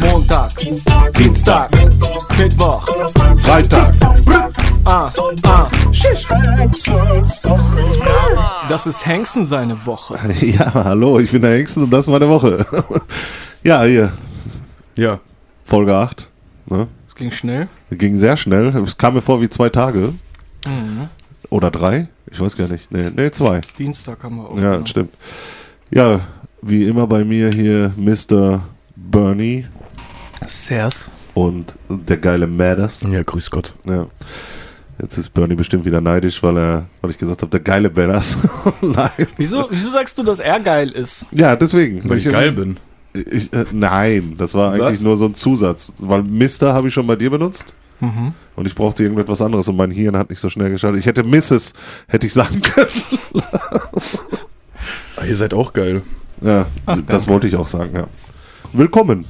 Montag, Dienstag, Mittwoch, Freitag. ah, ah, Schisch. Das ist Hengsten seine Woche. Ja, hallo, ich bin der Hengsten und das ist meine Woche. Ja, hier, Ja. Folge 8. Ne? Es ging schnell. Ging sehr schnell. Es kam mir vor wie zwei Tage. Oder drei? Ich weiß gar nicht. Nee, nee zwei. Dienstag haben wir Ja, aufgenommen. stimmt. Ja, wie immer bei mir hier Mr. Bernie Sers. und der geile Madders. Ja, grüß Gott. Ja. Jetzt ist Bernie bestimmt wieder neidisch, weil er, weil ich gesagt habe, der geile Madders. Nein. Wieso, wieso sagst du, dass er geil ist? Ja, deswegen. Weil ich geil bin. Ich, äh, nein, das war eigentlich Was? nur so ein Zusatz. Weil Mister habe ich schon bei dir benutzt. Mhm. Und ich brauchte irgendetwas anderes und mein Hirn hat nicht so schnell geschaltet. Ich hätte Mrs. hätte ich sagen können. Ah, ihr seid auch geil. Ja, Ach, das danke. wollte ich auch sagen, ja. Willkommen.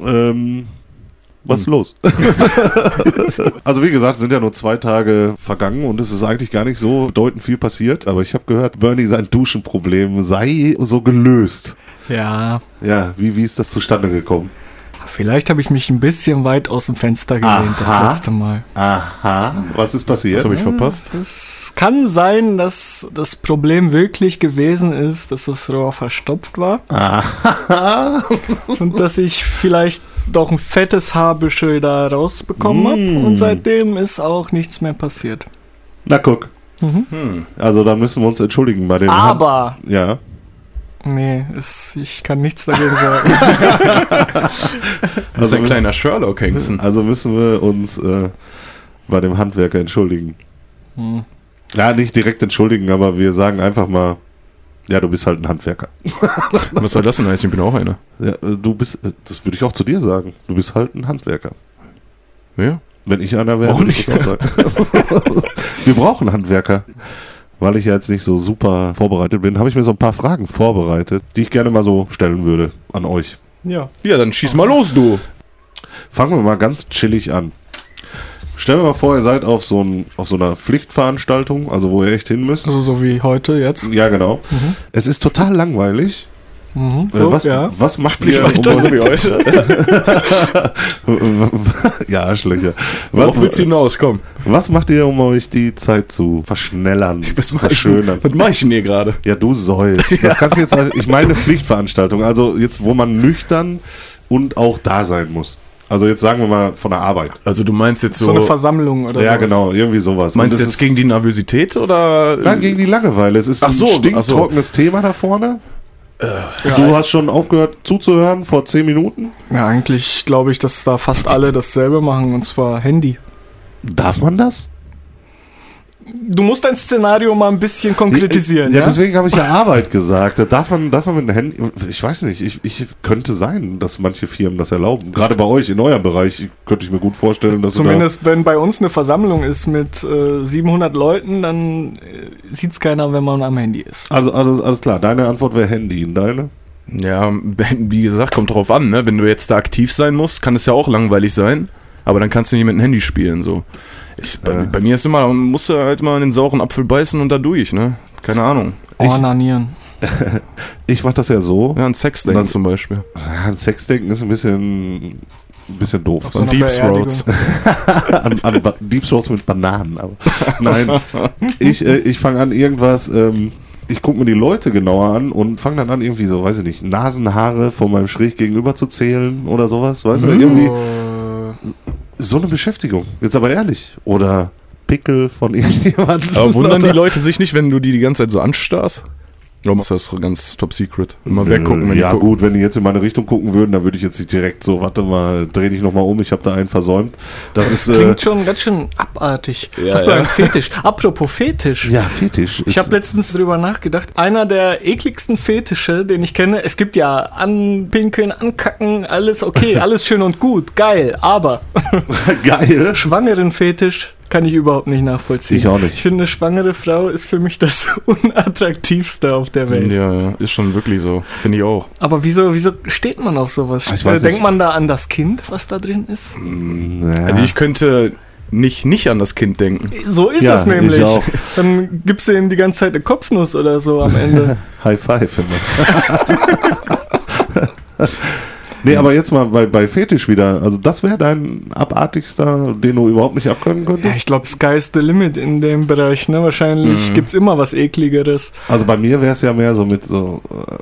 Ähm, was ist Hm. los? also wie gesagt, es sind ja nur zwei Tage vergangen und es ist eigentlich gar nicht so bedeutend viel passiert. Aber ich habe gehört, Bernie, sein Duschenproblem sei so gelöst. Ja, Ja, wie, wie ist das zustande gekommen? Vielleicht habe ich mich ein bisschen weit aus dem Fenster gelehnt Aha. das letzte Mal. Aha, was ist passiert? Was habe ich verpasst? Es kann sein, dass das Problem wirklich gewesen ist, dass das Rohr verstopft war. und dass ich vielleicht doch ein fettes Haarbüschel da rausbekommen habe. Mm. Und seitdem ist auch nichts mehr passiert. Na guck. Hm. Also da müssen wir uns entschuldigen bei den Aber, Hand ja. Nee, es, ich kann nichts dagegen sagen. Das ist ein Also- kleiner Sherlock Hengsten. Also müssen wir uns äh, bei dem Handwerker entschuldigen. Hm. Ja, nicht direkt entschuldigen, aber wir sagen einfach mal, ja, du bist halt ein Handwerker. Was soll das denn heißen? Ich bin auch einer. Ja, äh, du bist, äh, das würde ich auch zu dir sagen. Du bist halt ein Handwerker. Ja? Wenn ich einer wäre, Auch würde ich das auch sagen. wir brauchen Handwerker. Weil ich ja jetzt nicht so super vorbereitet bin, habe ich mir so ein paar Fragen vorbereitet, die ich gerne mal so stellen würde an euch. Ja. Ja, dann schieß mal los, du. Fangen wir mal ganz chillig an. Stellen wir mal vor, ihr seid auf so, ein, auf so einer Pflichtveranstaltung, also wo ihr echt hin müsst. Also so wie heute jetzt. Ja, genau. Es ist total langweilig. Mhm. Äh, So, was, ja. was macht ihr, weiter, um so wie heute. euch, ja, Arschlöcher. Was, Worauf willst du hinaus? Komm. was macht ihr, um euch die Zeit zu verschnellern, Was mach ich, verschönern? was mach ich denn hier gerade? Ja, du sollst. Das kannst du jetzt, ich meine Pflichtveranstaltung, also jetzt, wo man nüchtern und auch da sein muss. Also jetzt sagen wir mal von der Arbeit. Also du meinst jetzt So, so... eine Versammlung oder ja, sowas. genau, irgendwie sowas. Meinst du es jetzt ist- gegen die Nervosität oder... Nein, gegen die Langeweile. Es ist Ach so, ein ach so. stinktrockenes Thema da vorne. Du hast schon aufgehört zuzuhören vor zehn Minuten. Ja, eigentlich glaube ich, dass da fast alle dasselbe machen, und zwar Handy. Darf man das? Du musst dein Szenario mal ein bisschen konkretisieren, Ja, ja? deswegen habe ich ja Arbeit gesagt. Da Darf man, darf man mit dem Handy. Ich weiß nicht, ich, ich könnte sein, dass manche Firmen das erlauben. Gerade bei euch in eurem Bereich könnte ich mir gut vorstellen, dass Zumindest wenn bei uns eine Versammlung ist mit äh, 700 Leuten, dann äh, sieht es keiner, wenn man am Handy ist. da. Also alles, alles klar, deine Antwort wäre Handy. Und deine? Ja, wie gesagt, kommt drauf an, ne? Wenn du jetzt da aktiv sein musst, kann es ja auch langweilig sein. Aber dann kannst du nicht mit dem Handy spielen, so. Ich, bei, Ja. bei mir ist immer, man muss halt mal in den sauren Apfel beißen und da durch, ne? Keine Ahnung. Ich- Ornanieren. Ich mache das ja so. Ja, ein Sexdenken zum Beispiel. Ja, ein Sexdenken ist ein bisschen, ein bisschen doof. Auf so einer Deep. Throats. an, Deep Throats mit Bananen. Aber nein, ich, äh, ich fange an irgendwas. Ähm, ich gucke mir die Leute genauer an und fange dann an irgendwie so, weiß ich nicht, Nasenhaare von meinem schräg gegenüber zu zählen oder sowas, weißt du, irgendwie Äh, so eine Beschäftigung. Jetzt aber ehrlich. Oder Pickel von irgendjemandem. Aber wundern die Leute sich nicht, wenn du die die ganze Zeit so anstarrst? Machst du das ganz top secret? Immer weggucken, wenn ja die gut, wenn die jetzt in meine Richtung gucken würden, dann würde ich jetzt nicht direkt so, warte mal, dreh dich nochmal um, ich habe da einen versäumt. Das ist, äh, klingt schon ganz schön abartig. Ja, Hast du ja. einen Fetisch? Apropos Fetisch. ja, Fetisch. Ich ist- habe letztens drüber nachgedacht. Einer der ekligsten Fetische, den ich kenne, es gibt ja anpinkeln, ankacken, alles okay, alles schön und gut, geil, aber geil. schwangeren Fetisch kann ich überhaupt nicht nachvollziehen. Ich auch nicht. Ich finde, eine schwangere Frau ist für mich das unattraktivste auf der Welt. Ja, ja, ist schon wirklich so. Finde ich auch. Aber wieso, wieso steht man auf sowas? Ich weiß Äh, Denkt nicht. man da an das Kind, was da drin ist? Ja. Also ich könnte nicht nicht an das Kind denken. So ist Ja, es nämlich. ich auch. Dann gibst du ihm die ganze Zeit eine Kopfnuss oder so am Ende. High Five immer. Nee, aber jetzt mal bei, bei Fetisch wieder. Also das wäre dein abartigster, den du überhaupt nicht abkönnen Ja, könntest? ich glaube, Sky is the limit in dem Bereich. Ne? Wahrscheinlich Mhm. gibt's immer was ekligeres. Also bei mir wäre es ja mehr so mit so, äh,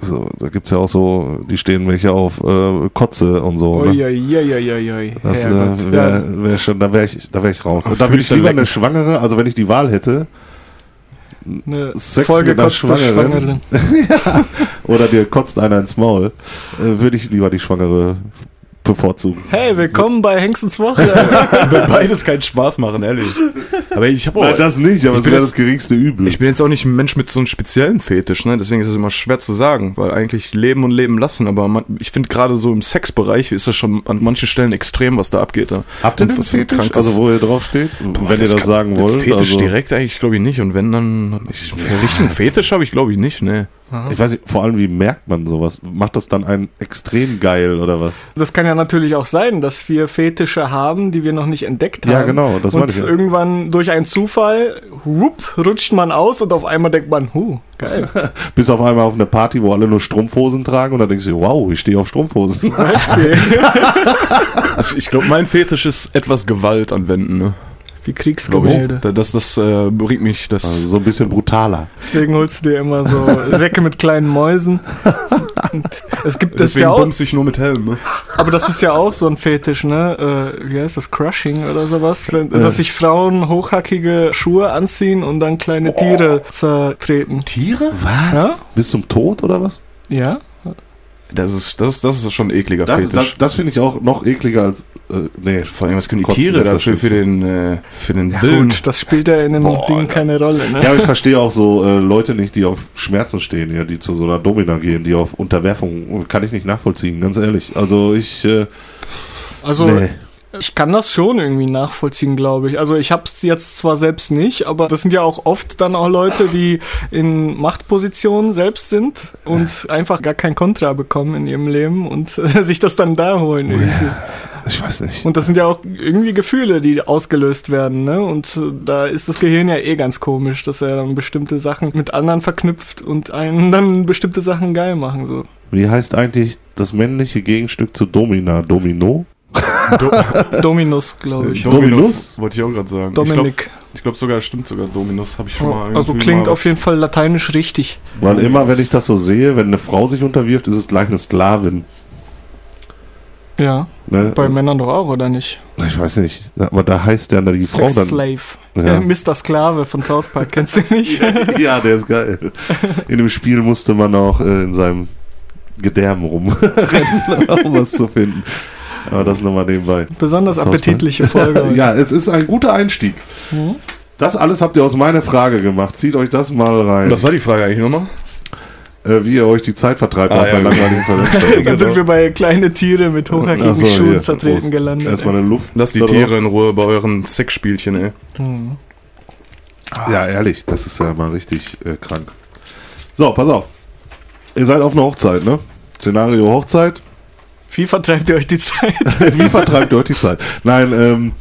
so da gibt es ja auch so, die stehen welche auf äh, Kotze und so. Ne? Uiuiuiuiui. Das äh, Herrgott. wäre Ja, wär schon, da wäre ich, da wär ich raus. Ach, Und da würde ich lieber eine Schwangere, also wenn ich die Wahl hätte, eine Sex vollgekotzte mit einer Schwangere. Schwangeren. oder dir kotzt einer ins Maul, äh, würde ich lieber die Schwangere bevorzugen. Hey, willkommen bei Hengstens Woche. Wird beides keinen Spaß machen, ehrlich. Aber ich habe auch. Nein, das nicht, aber es wäre das geringste Übel. Ich bin jetzt auch nicht ein Mensch mit so einem speziellen Fetisch, ne? Deswegen ist es immer schwer zu sagen, weil eigentlich leben und leben lassen. Aber man, ich finde gerade so im Sexbereich ist das schon an manchen Stellen extrem, was da abgeht. Da. Habt ihr denn was für ein Fetisch? krankes- Also wo ihr drauf steht? Boah, wenn ihr das kann- sagen wollt. Fetisch also, direkt eigentlich glaube ich nicht. Und wenn dann ich, für richtigen Fetisch habe ich glaube ich nicht, ne. Ich weiß nicht, vor allem wie merkt man sowas? Macht das dann einen extrem geil oder was? Das kann ja natürlich auch sein, dass wir Fetische haben, die wir noch nicht entdeckt haben. Ja, genau, das meine Und ich ja. irgendwann durch einen Zufall, whoop, rutscht man aus und auf einmal denkt man, huh, geil. Bis auf einmal auf eine Party, wo alle nur Strumpfhosen tragen und dann denkst du, wow, ich stehe auf Strumpfhosen. Also ich glaube mein Fetisch ist etwas Gewalt anwenden, ne. Wie ich. Kriegsgemälde. Da- Das, das äh, bringt mich, das. Also so ein bisschen brutaler. Deswegen holst du dir immer so Säcke mit kleinen Mäusen. Und es gibt das deswegen ja auch, ich nur mit Helm, ne? aber das ist ja auch so ein Fetisch, ne? Äh, wie heißt das? Crushing oder sowas? Wenn, Dass sich Frauen hochhackige Schuhe anziehen und dann kleine Tiere zertreten. Tiere? Was? Ja? Bis zum Tod oder was? Ja? Das ist, das ist, das ist schon ein ekliger Das, Fetisch. das, das finde ich auch noch ekliger als. Äh, nee. Vor allem, was können die Kotzen Tiere dafür für den, äh, für den Willen? Gut, das spielt ja in dem Boah, Ding Alter. keine Rolle, ne? Ja, aber ich verstehe auch so äh, Leute nicht, die auf Schmerzen stehen, ja, die zu so einer Domina gehen, die auf Unterwerfung, kann ich nicht nachvollziehen, ganz ehrlich. Also ich, äh, Also nee. Ich kann das schon irgendwie nachvollziehen, glaube ich. Also ich habe es jetzt zwar selbst nicht, aber das sind ja auch oft dann auch Leute, die in Machtpositionen selbst sind und einfach gar kein Kontra bekommen in ihrem Leben und äh, sich das dann da holen. Irgendwie. ich weiß nicht. Und das sind ja auch irgendwie Gefühle, die ausgelöst werden, ne? Und äh, da ist das Gehirn ja eh ganz komisch, dass er dann bestimmte Sachen mit anderen verknüpft und einen dann bestimmte Sachen geil machen. So. Wie heißt eigentlich das männliche Gegenstück zu Domina? Domino? Dominus, glaube ich. Dominus? Wollte ich auch gerade sagen. Dominik. Ich glaube sogar, stimmt sogar Dominus. Habe ich schon mal Also klingt mal auf jeden Fall lateinisch richtig. Weil immer, wenn ich das so sehe, wenn eine Frau sich unterwirft, ist es gleich eine Sklavin. Ja, Ne? bei Männern doch auch, oder nicht? Ich weiß nicht, aber da heißt ja die Frau Sex dann. Slave. Ja. Äh, Mr. Sklave von South Park, kennst du nicht? ja, der ist geil. In dem Spiel musste man auch äh, in seinem Gedärm rumrennen, um was zu finden. Aber das nochmal nebenbei. Besonders appetitliche Folge. Ja, es ist ein guter Einstieg. Mhm. Das alles habt ihr aus meiner Frage gemacht. Zieht euch das mal rein, Was war die Frage eigentlich nochmal? äh, wie ihr euch die Zeit vertreibt Ah, ja, langweiligen Veranstaltung. Dann sind wir bei kleine Tiere mit hochhackigen so, Schuhen hier. zertreten Prost. gelandet. Erstmal eine Luft. Lass die da drauf. Tiere in Ruhe bei euren Sexspielchen, ey. Mhm. Ja, ehrlich, das ist ja mal richtig äh, krank. So, pass auf. Ihr seid auf einer Hochzeit, ne? Szenario Hochzeit. Wie vertreibt ihr euch die Zeit? Wie vertreibt ihr euch die Zeit? Nein, ähm,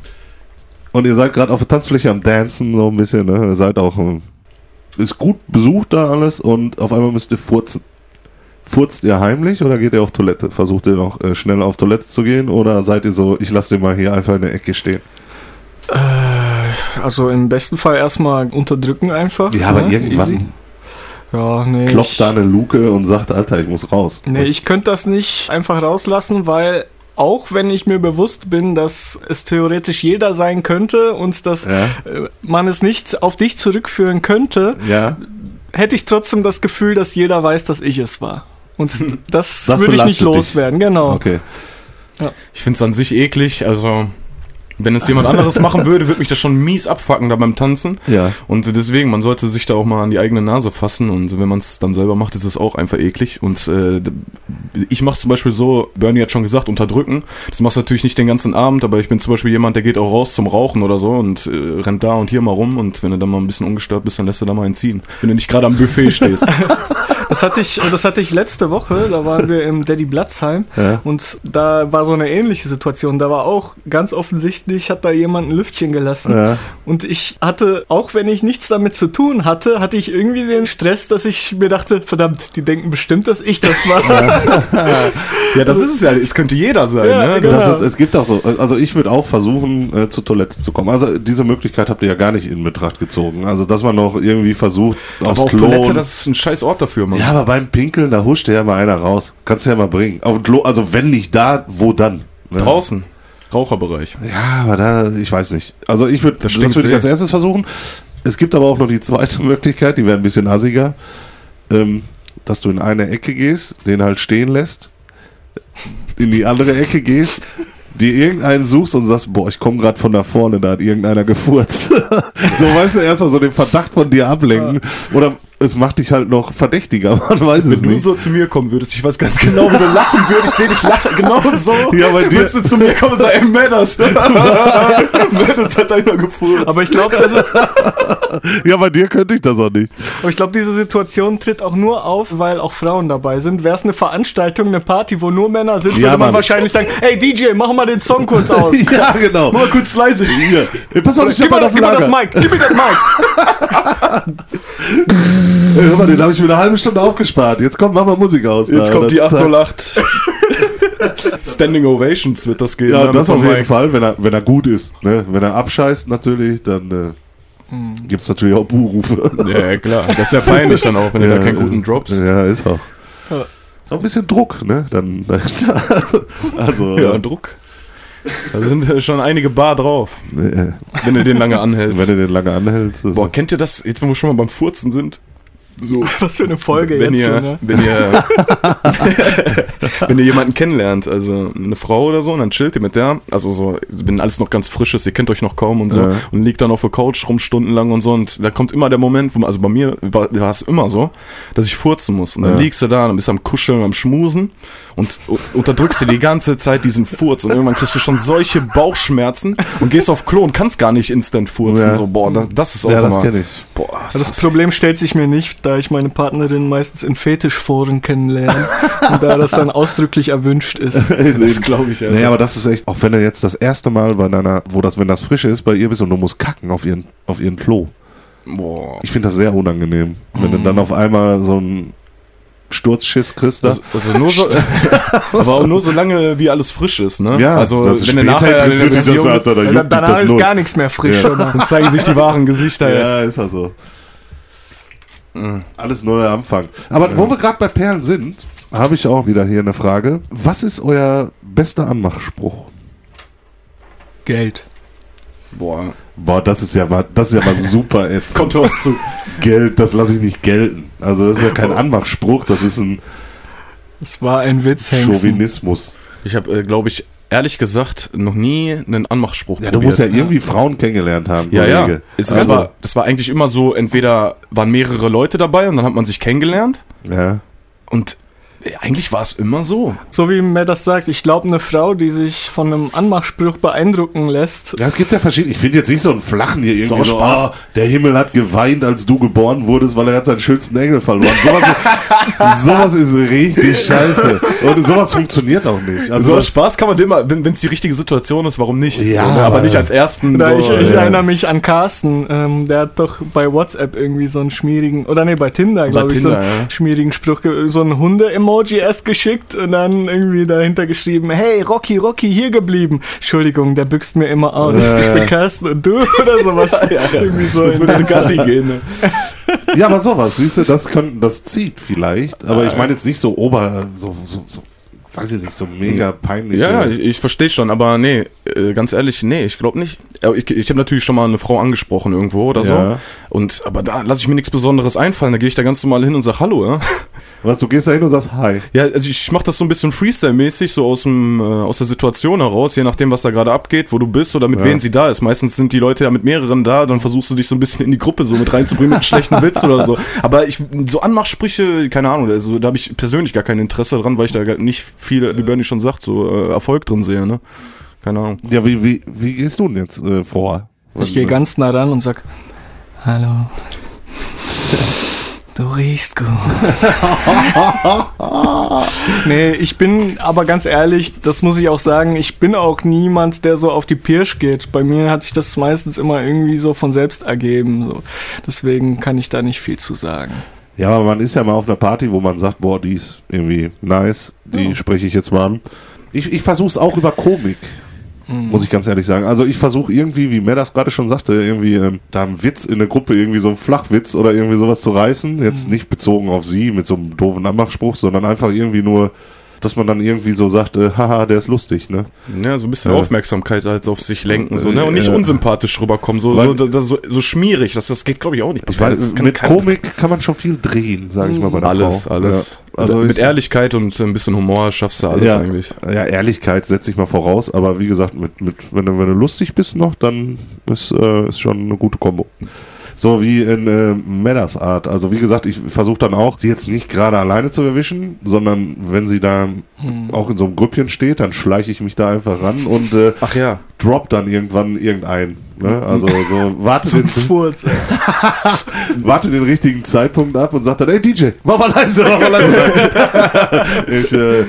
und ihr seid gerade auf der Tanzfläche am Dancen, so ein bisschen, ne? Ihr seid auch, ähm, ist gut besucht da alles und auf einmal müsst ihr furzen. Furzt ihr heimlich oder geht ihr auf Toilette? Versucht ihr noch äh, schnell auf Toilette zu gehen oder seid ihr so, ich lasse den mal hier einfach in der Ecke stehen? Also im besten Fall erstmal unterdrücken einfach. Ja, aber ne? irgendwann Easy. Ja, nee. klopft da eine Luke und sagt, Alter, ich muss raus. nee, ich könnte das nicht einfach rauslassen, weil auch wenn ich mir bewusst bin, dass es theoretisch jeder sein könnte und dass Ja, äh, man es nicht auf dich zurückführen könnte, ja. hätte ich trotzdem das Gefühl, dass jeder weiß, dass ich es war. Und das, Das würde ich nicht belastet dich. loswerden, genau. Okay. Ich finde es an sich eklig, also wenn es jemand anderes machen würde, würde mich das schon mies abfacken da beim Tanzen. Ja. Und deswegen, man sollte sich da auch mal an die eigene Nase fassen und wenn man es dann selber macht, ist es auch einfach eklig. Und äh, ich mache zum Beispiel so, Bernie hat schon gesagt, unterdrücken. Das machst du natürlich nicht den ganzen Abend, aber ich bin zum Beispiel jemand, der geht auch raus zum Rauchen oder so und äh, rennt da und hier mal rum und wenn du dann mal ein bisschen ungestört bist, dann lässt du da mal einen ziehen. Wenn du nicht gerade am Buffet stehst. Das hatte ich, das hatte ich letzte Woche, da waren wir im Daddy Blatzheim Ja. und da war so eine ähnliche Situation. Da war auch ganz offensichtlich, hat da jemand ein Lüftchen gelassen. Ja. Und ich hatte, auch wenn ich nichts damit zu tun hatte, hatte ich irgendwie den Stress, dass ich mir dachte, verdammt, die denken bestimmt, dass ich das war. Ja, das ist es ja. Es könnte jeder sein, Ja, ne? genau. Ist, es gibt auch so, also ich würde auch versuchen, äh, zur Toilette zu kommen. Also diese Möglichkeit habt ihr ja gar nicht in Betracht gezogen. Also dass man noch irgendwie versucht, aber aufs auf Klo. Toilette, das ist ein scheiß Ort dafür, Mann. Ja, aber beim Pinkeln, da huscht ja mal einer raus. Kannst du ja mal bringen. Also wenn nicht da, wo dann? Ne? Draußen. Raucherbereich. Ja, aber da, ich weiß nicht. Also ich würde, das, Das würde ich als erstes versuchen. Es gibt aber auch noch die zweite Möglichkeit, die wäre ein bisschen assiger, ähm, dass du in eine Ecke gehst, den halt stehen lässt, in die andere Ecke gehst, dir irgendeinen suchst und sagst, boah, ich komme gerade von da vorne, da hat irgendeiner gefurzt. so, weißt du, erstmal so den Verdacht von dir ablenken. Oder es macht dich halt noch verdächtiger, man weiß es Wenn du nicht. so zu mir kommen würdest, ich weiß ganz genau, wie du lachen würdest. Ich sehe dich lachen, genau so. Ja, bei dir- Würdest du zu mir kommen und sagen, ey, Matters. Matters hat einer gefurzt. Aber ich glaube, das ist, Ja, bei dir könnte ich das auch nicht. aber ich glaube, diese Situation tritt auch nur auf, weil auch Frauen dabei sind. Wäre es eine Veranstaltung, eine Party, wo nur Männer sind, Ja, würde man Mann. wahrscheinlich sagen, hey DJ, mach mal den Song kurz aus. ja, genau. Mal kurz leise. Hey, pass auf, ich Gib mal auf gib mir das. Mic, gib mir das Mic. Hör mal, den habe ich mir eine halbe Stunde aufgespart. Jetzt kommt, mach mal Musik aus. Jetzt da. kommt die Das- 808. Standing Ovations wird das gehen. Ja, ne, das auf jeden Mic. Fall, wenn er, wenn er gut ist. Ne? Wenn er abscheißt natürlich, dann äh, Hm. gibt's natürlich auch Buhrufe. Ja, ja, klar. Das ist ja peinlich dann auch, wenn du da keinen guten droppst. Ja, ist auch. Ja. Ist auch ein bisschen Druck, ne? Dann, also, Ja, äh, Druck. Da sind schon einige Bar drauf, wenn du den lange anhältst. wenn du den lange anhältst. Boah, kennt ihr das, jetzt wo wir schon mal beim Furzen sind? So, Was für eine Folge wenn jetzt ihr, schon, ne? wenn ihr, wenn ihr jemanden kennenlernt, also eine Frau oder so, und dann chillt ihr mit der, also so, wenn alles noch ganz frisch ist, ihr kennt euch noch kaum und so, Ja. und liegt dann auf der Couch rum stundenlang und so, und da kommt immer der Moment, wo man, also bei mir war, es immer so, dass ich furzen muss, und dann Ja. liegst du da und bist am Kuscheln, am Schmusen, und u- unterdrückst dir die ganze Zeit diesen Furz, und irgendwann kriegst du schon solche Bauchschmerzen und gehst auf Klo und kannst gar nicht instant furzen, Ja. so, boah, das, das ist auch ja, das immer, kenne ich. boah, Also das Problem stellt sich mir nicht, da ich meine Partnerin meistens in Fetischforen kennenlerne und da das dann ausdrücklich erwünscht ist. das glaube ich, Alter. Nee, aber das ist echt, auch wenn du jetzt das erste Mal bei deiner, wo das, wenn das frisch ist, bei ihr bist und du musst kacken auf ihren, auf ihren Klo. Boah. Ich finde das sehr unangenehm, wenn du dann auf einmal so einen Sturzschiss kriegst. Da. Also, also nur so, aber auch nur so lange, wie alles frisch ist, ne? ja, also das ist wenn du später nachher in interessiert der dich das, Alter, da Ja, juckt danach das ist null. gar nichts mehr frisch. Ja. oder? dann zeigen sich die wahren Gesichter. Ja. Ja, ist also. Mhm. Alles nur der Anfang. Aber wo wir gerade bei Perlen sind, habe ich auch wieder hier eine Frage. Was ist euer bester Anmachspruch? Geld. Boah, Boah, das ist ja mal, das ist ja mal super ätzend. kommt doch zu. Geld, das lasse ich nicht gelten. Also das ist ja kein Anmachspruch, das ist ein Das war ein Witz, Hengsten. Chauvinismus. Ich habe, äh, glaube ich, ehrlich gesagt, noch nie einen Anmachspruch Ja, du probiert. musst ja irgendwie Frauen kennengelernt haben. ja, ja. Es ist also, aber, das war eigentlich immer so, entweder waren mehrere Leute dabei und dann hat man sich kennengelernt ja. und eigentlich war es immer so. So wie mir das sagt, ich glaube, eine Frau, die sich von einem Anmachspruch beeindrucken lässt, ja, es gibt ja verschiedene. Ich finde jetzt nicht so einen flachen hier irgendwie So so, Spaß. oh, der Himmel hat geweint, als du geboren wurdest, weil er hat seinen schönsten Engel verloren. Sowas, sowas ist richtig scheiße. Und sowas funktioniert auch nicht. Also Also, Spaß kann man immer, wenn es die richtige Situation ist, warum nicht? Ja, so, aber nicht als ersten. So, ich, ich ja. erinnere mich an Carsten, ähm, der hat doch bei WhatsApp irgendwie so einen schmierigen, oder nee, bei Tinder, glaube ich, so Tinder, einen ja. schmierigen Spruch, so ein Hunde-Emoji erst geschickt und dann irgendwie dahinter geschrieben, hey, Rocky, Rocky, hier geblieben. Entschuldigung, der büxt mir immer aus. Ja, ich ja. bin Carsten und du oder sowas. ja, ja. Irgendwie so. Jetzt würdest du Gassi gehen. Ne? ja, aber sowas, siehst du, das, könnten, das zieht vielleicht. Aber ich meine jetzt nicht so ober, so, so, so weiß ich nicht, so mega peinlich. Ja, ja, ich, ich verstehe schon, aber nee, äh, ganz ehrlich, nee, ich glaube nicht. Ich, ich habe natürlich schon mal eine Frau angesprochen irgendwo oder so. Ja. Und aber da lasse ich mir nichts Besonderes einfallen. Da gehe ich da ganz normal hin und sag Hallo, ja. Was, du gehst da hin und sagst Hi. Ja, also ich mache das so ein bisschen Freestyle-mäßig, so aus dem äh, aus der Situation heraus, je nachdem, was da gerade abgeht, wo du bist oder mit Ja. wem sie da ist. Meistens sind die Leute ja mit mehreren da, dann versuchst du dich so ein bisschen in die Gruppe so mit reinzubringen mit einem schlechten Witz oder so. Aber ich so Anmachsprüche, keine Ahnung, also da habe ich persönlich gar kein Interesse dran, weil ich da gar nicht viel, wie Bernie schon sagt, so äh, Erfolg drin sehe, ne? Keine Ahnung. Ja, wie, wie, wie gehst du denn jetzt äh, vor? Ich gehe ganz nah ran und sag, hallo. Du riechst gut. nee, ich bin aber ganz ehrlich, das muss ich auch sagen, ich bin auch niemand, der so auf die Pirsch geht. Bei mir hat sich das meistens immer irgendwie so von selbst ergeben. So. Deswegen kann ich da nicht viel zu sagen. Ja, aber man ist ja mal auf einer Party, wo man sagt, boah, die ist irgendwie nice, die Ja. spreche ich jetzt mal an. Ich, ich versuche es auch über Komik, muss ich ganz ehrlich sagen. Also ich versuche irgendwie, wie Mer das gerade schon sagte, irgendwie ähm, da einen Witz in der Gruppe, irgendwie so einen Flachwitz oder irgendwie sowas zu reißen. Jetzt nicht bezogen auf sie mit so einem doofen Anmachspruch, sondern einfach irgendwie nur, dass man dann irgendwie so sagt, äh, haha, der ist lustig, ne? Ja, so ein bisschen Ja. Aufmerksamkeit halt auf sich lenken, so, ne? Und nicht Ja. unsympathisch rüberkommen, so, so, das, so, so schmierig, das, das geht, glaube ich, auch nicht. Ich weiß, kann mit kein- Komik kann man schon viel drehen, sage ich mal bei der Alles, Frau. alles. Ja. Also mit ich- Ehrlichkeit und ein bisschen Humor schaffst du alles ja, eigentlich. Ja, Ehrlichkeit setze ich mal voraus, aber wie gesagt, mit, mit, wenn, du, wenn du lustig bist noch, dann ist, äh, ist schon eine gute Kombo. So wie in äh, Medders Art. Also wie gesagt, ich versuche dann auch, sie jetzt nicht gerade alleine zu erwischen, sondern wenn sie da auch in so einem Grüppchen steht, dann schleiche ich mich da einfach ran und äh, Ach ja. drop dann irgendwann irgendein. Ne? Also so warte den, Furz, warte den richtigen Zeitpunkt ab und sagt dann, ey DJ, mach mal leise, mach mal leise. ich äh,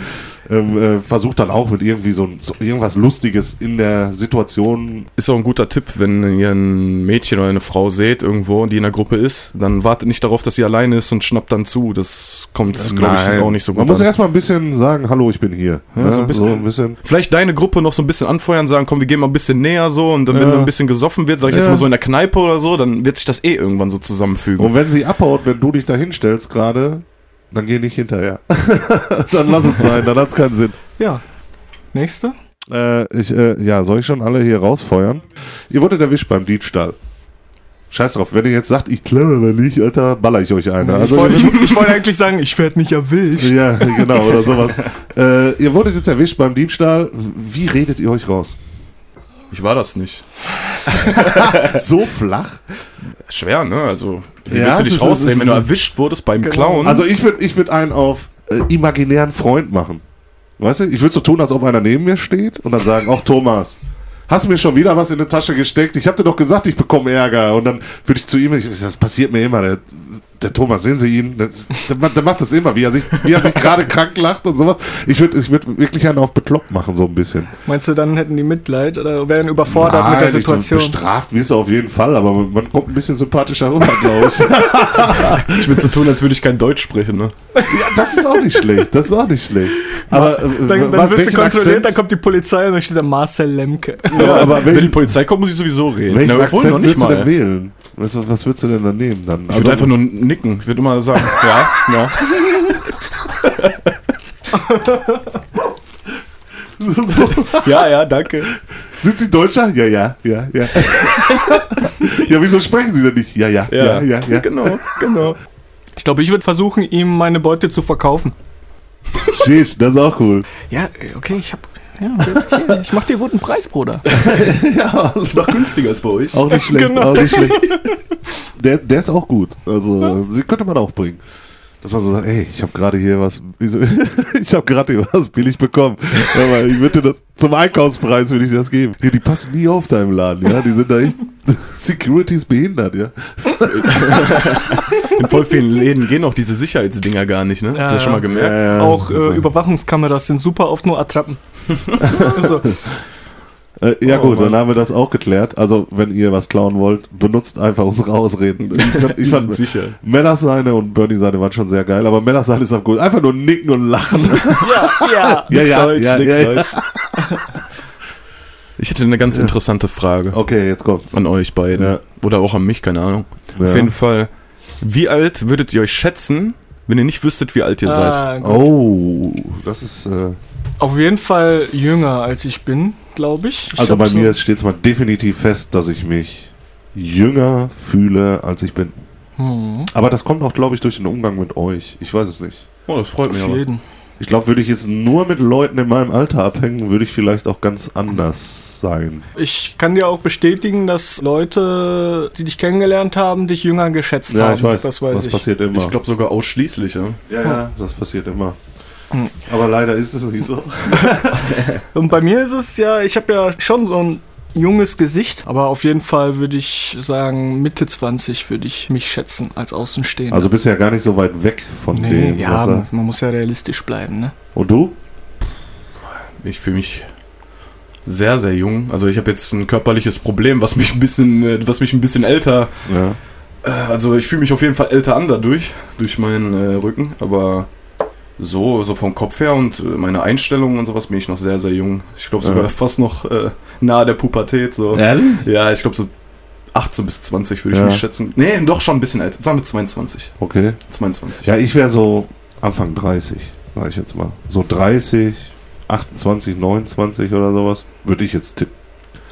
ähm, äh, versuche dann auch mit irgendwie so, so irgendwas Lustiges in der Situation. Ist auch ein guter Tipp, wenn ihr ein Mädchen oder eine Frau seht irgendwo, die in der Gruppe ist, dann wartet nicht darauf, dass sie alleine ist und schnappt dann zu. Das kommt, glaube ich, auch nicht so Man gut muss an. erstmal ein bisschen sagen, hallo, ich bin hier. Ja, ne? so ein bisschen. so ein bisschen. Vielleicht deine Gruppe noch so ein bisschen anfeuern, sagen, komm, wir gehen mal ein bisschen näher so und dann, wenn Ja. ein bisschen gesoffen wird, sag ich jetzt Ja. mal so in der Kneipe oder so, dann wird sich das eh irgendwann so zusammenfügen. Und wenn sie abhaut, wenn du dich da hinstellst gerade, dann geh nicht hinterher. dann lass es sein, dann hat es keinen Sinn. Ja. Nächste? Äh, ich, äh, ja, soll ich schon alle hier rausfeuern? Ihr wurdet erwischt beim Diebstahl. Scheiß drauf, wenn ihr jetzt sagt, ich klaue aber nicht, Alter, baller ich euch eine. ich Also, ich wollte eigentlich sagen, ich werde nicht erwischt. ja, genau, oder sowas. äh, ihr wurdet jetzt erwischt beim Diebstahl. Wie redet ihr euch raus? Ich war das nicht. So flach? Schwer, ne? Also, wie Ja, willst du dich es wenn du erwischt wurdest beim Genau. Klauen? Also ich würde ich würd einen auf äh, imaginären Freund machen. Weißt du, ich würde so tun, als ob einer neben mir steht und dann sagen, ach Thomas, hast du mir schon wieder was in die Tasche gesteckt? Ich habe dir doch gesagt, ich bekomme Ärger. Und dann würde ich zu ihm, ich, das passiert mir immer, der, der Thomas, sehen Sie ihn? Der, der, macht- der macht das immer, wie er sich, wie er sich gerade krank lacht und sowas. Ich würde ich würd wirklich einen auf bekloppt machen, so ein bisschen. Meinst du, dann hätten die Mitleid oder wären überfordert mit der nicht so Situation? bestraft wirst du auf jeden Fall, aber man, kommt ein bisschen sympathischer rüber, glaube ich. ich will so tun, als würde ich kein Deutsch sprechen, ne? ja, das ist auch nicht schlecht, das ist auch nicht schlecht. Aber äh, Dann, dann was- wirst du kontrolliert, Akzent- dann kommt die Polizei und dann steht da Marcel Lemke. Ja, aber Wenn die Polizei kommt, muss ich sowieso reden. welchen Na, Akzent noch nicht würdest du denn mal. wählen? Was, was würdest du denn dann nehmen dann? Ich würde einfach nur nicken. Ich würde immer sagen, ja, ja. so, so, Ja, ja, danke. sind Sie Deutscher? Ja, ja, ja, ja. ja, wieso sprechen Sie denn nicht? Ja, ja, ja, ja, ja. Genau, genau. Ich glaube, ich würde versuchen, ihm meine Beute zu verkaufen. Sheesh, das ist auch cool. Ja, okay, ich hab. Ja, okay, ich mach dir guten Preis, Bruder. ja, Noch günstiger als bei euch. auch nicht schlecht, Genau. auch nicht schlecht. Der, der ist auch gut. Also, sie könnte man auch bringen. Dass man so sagt, ey, ich habe gerade hier was, ich habe gerade hier was billig bekommen. Aber ich würde das, zum Einkaufspreis würde ich das geben. Die, die passen nie auf deinem Laden, ja. Die sind da echt, Security ist behindert, ja. In voll vielen Läden gehen auch diese Sicherheitsdinger gar nicht, ne? Habt ihr das schon mal gemerkt? Ja, ja. Auch Also, äh, Überwachungskameras sind super oft nur Attrappen. so. Äh, ja Oh, gut, Mann. dann haben wir das auch geklärt. Also, wenn ihr was klauen wollt, benutzt einfach unsere Ausreden. Ich, fand- ich sicher. Mellers seine und Bernie seine waren schon sehr geil, aber Mellers seine ist auch gut. Einfach nur nicken und lachen. Ja, ja. ja, Nix ja, Deutsch, ja, nix ja, ja. Deutsch. Ich hätte eine ganz interessante Frage Okay, jetzt kommt's. an euch beiden. Ja. Oder auch an mich, keine Ahnung. Ja. Auf jeden Fall, wie alt würdet ihr euch schätzen, wenn ihr nicht wüsstet, wie alt ihr seid? Ah, gut. Oh, das ist. Äh, Auf jeden Fall jünger als ich bin, glaube ich. ich. also bei so- mir steht es mal definitiv fest, dass ich mich jünger fühle, als ich bin. Hm, Aber das kommt auch, glaube ich, durch den Umgang mit euch. Ich weiß es nicht. Oh, das freut mich auf aber. jeden. Ich glaube, würde ich jetzt nur mit Leuten in meinem Alter abhängen, würde ich vielleicht auch ganz anders sein. Ich kann dir auch bestätigen, dass Leute, die dich kennengelernt haben, dich jünger geschätzt Ja, haben. ich weiß. Das weiß das ich. passiert immer. Ich glaube sogar ausschließlich, ja. ja, ja, das passiert immer. Hm. Aber leider ist es nicht so. Und bei mir ist es ja, ich habe ja schon so ein junges Gesicht, aber auf jeden Fall würde ich sagen, Mitte 20 würde ich mich schätzen als Außenstehender. Also bist du ja gar nicht so weit weg von nee, dem. was ja, er- man muss ja realistisch bleiben, ne? Und du? Ich fühle mich sehr, sehr jung. Also ich habe jetzt ein körperliches Problem, was mich ein bisschen, äh, was mich ein bisschen älter, Ja. äh, also ich fühle mich auf jeden Fall älter an dadurch, durch meinen äh, Rücken, aber so, so vom Kopf her und äh, meine Einstellung und sowas bin ich noch sehr, sehr jung. Ich glaube sogar Ja. fast noch äh, nahe der Pubertät. So. Ehrlich? Ja, ich glaube so 18 bis 20 würde ich Ja. mich schätzen. Nee, doch schon ein bisschen älter. Sagen wir 22. Okay. 22. Ja, ich wäre so Anfang 30, sag ich jetzt mal. So 30, 28, 29 oder sowas. Würde ich jetzt tippen.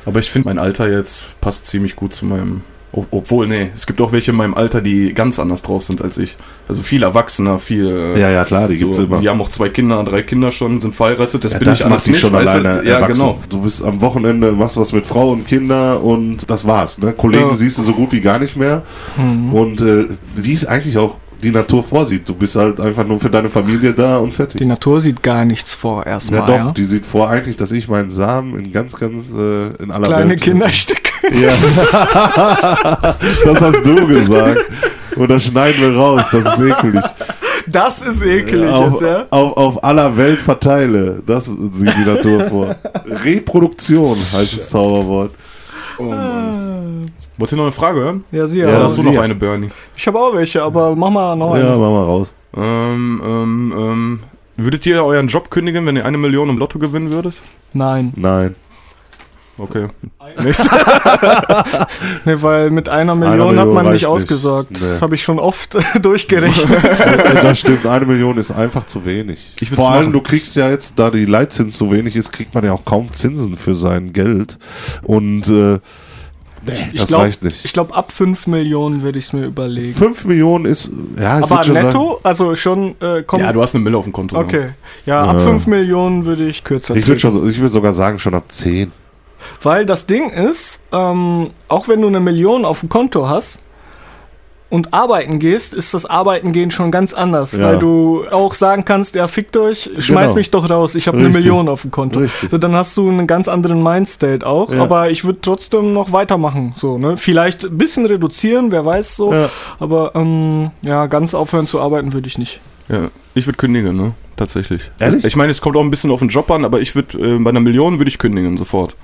Aber ich finde, mein Alter jetzt passt ziemlich gut zu meinem. Ob- Obwohl, nee, es gibt auch welche in meinem Alter, die ganz anders drauf sind als ich. Also viel Erwachsener, viel. Ja, ja, klar, die gibt's so, immer. Die haben auch zwei Kinder, drei Kinder schon, sind verheiratet. Das Ja, bin das ich alles nicht. schon alleine Ja, erwachsen. genau. Du bist am Wochenende, machst was mit Frau und Kinder und das war's. Ne? Kollegen Ja. siehst du so gut wie gar nicht mehr. Mhm. Und äh, wie es eigentlich auch die Natur vorsieht. Du bist halt einfach nur für deine Familie da und fertig. Die Natur sieht gar nichts vor erstmal. ja, doch, ja. die sieht vor eigentlich, dass ich meinen Samen in ganz, ganz äh, in aller Kleine Welt. Kinderstücke. Ja. das hast du gesagt. Und das schneiden wir raus, das ist ekelig. Das ist ekelig auf, jetzt, ja? auf, auf aller Welt verteile. Das sieht die Natur vor. Reproduktion heißt das Zauberwort. Oh, Mann. Wollt ihr noch eine Frage hören? Ja, sie Ja, Ja, hast du noch eine, Bernie? Ich habe auch welche, aber mach mal noch Ja, eine. mach mal raus. Ähm, ähm, ähm. Würdet ihr euren Job kündigen, wenn ihr eine Million im Lotto gewinnen würdet? Nein. Nein. Okay. Nächste. Nee, weil mit einer Eine Million hat Million man nicht ausgesorgt. nicht. Das Nee. habe ich schon oft durchgerechnet. Das stimmt, eine Million ist einfach zu wenig. Vor allem, machen. du kriegst ja jetzt, da die Leitzins so wenig ist, kriegt man ja auch kaum Zinsen für sein Geld. Und äh, nee, Ich das glaub- reicht nicht. Ich glaube, ab 5 Millionen würde ich es mir überlegen. 5 Millionen ist, ja, ich Aber würd schon netto? Also schon äh, kommt. Ja, du hast eine Mille auf dem Konto. Okay. Ja, ab Ja. 5 Millionen würde ich kürzer Sagen, ich würde treten. schon, ich würde sogar sagen, schon ab 10. Weil das Ding ist, ähm, auch wenn du eine Million auf dem Konto hast und arbeiten gehst, ist das Arbeiten gehen schon ganz anders. Ja. Weil du auch sagen kannst, ja, fickt euch, schmeiß Genau. mich doch raus, ich habe eine. Million auf dem Konto. Richtig. So, dann hast du einen ganz anderen Mindstate auch, Ja. aber ich würde trotzdem noch weitermachen. So, ne? Vielleicht ein bisschen reduzieren, wer weiß so. Ja. Aber ähm, ja, ganz aufhören zu arbeiten würde ich nicht. Ja, ich würde kündigen, ne? Tatsächlich. Ehrlich? Ich meine, es kommt auch ein bisschen auf den Job an, aber ich würde, äh, bei einer Million würde ich kündigen, sofort.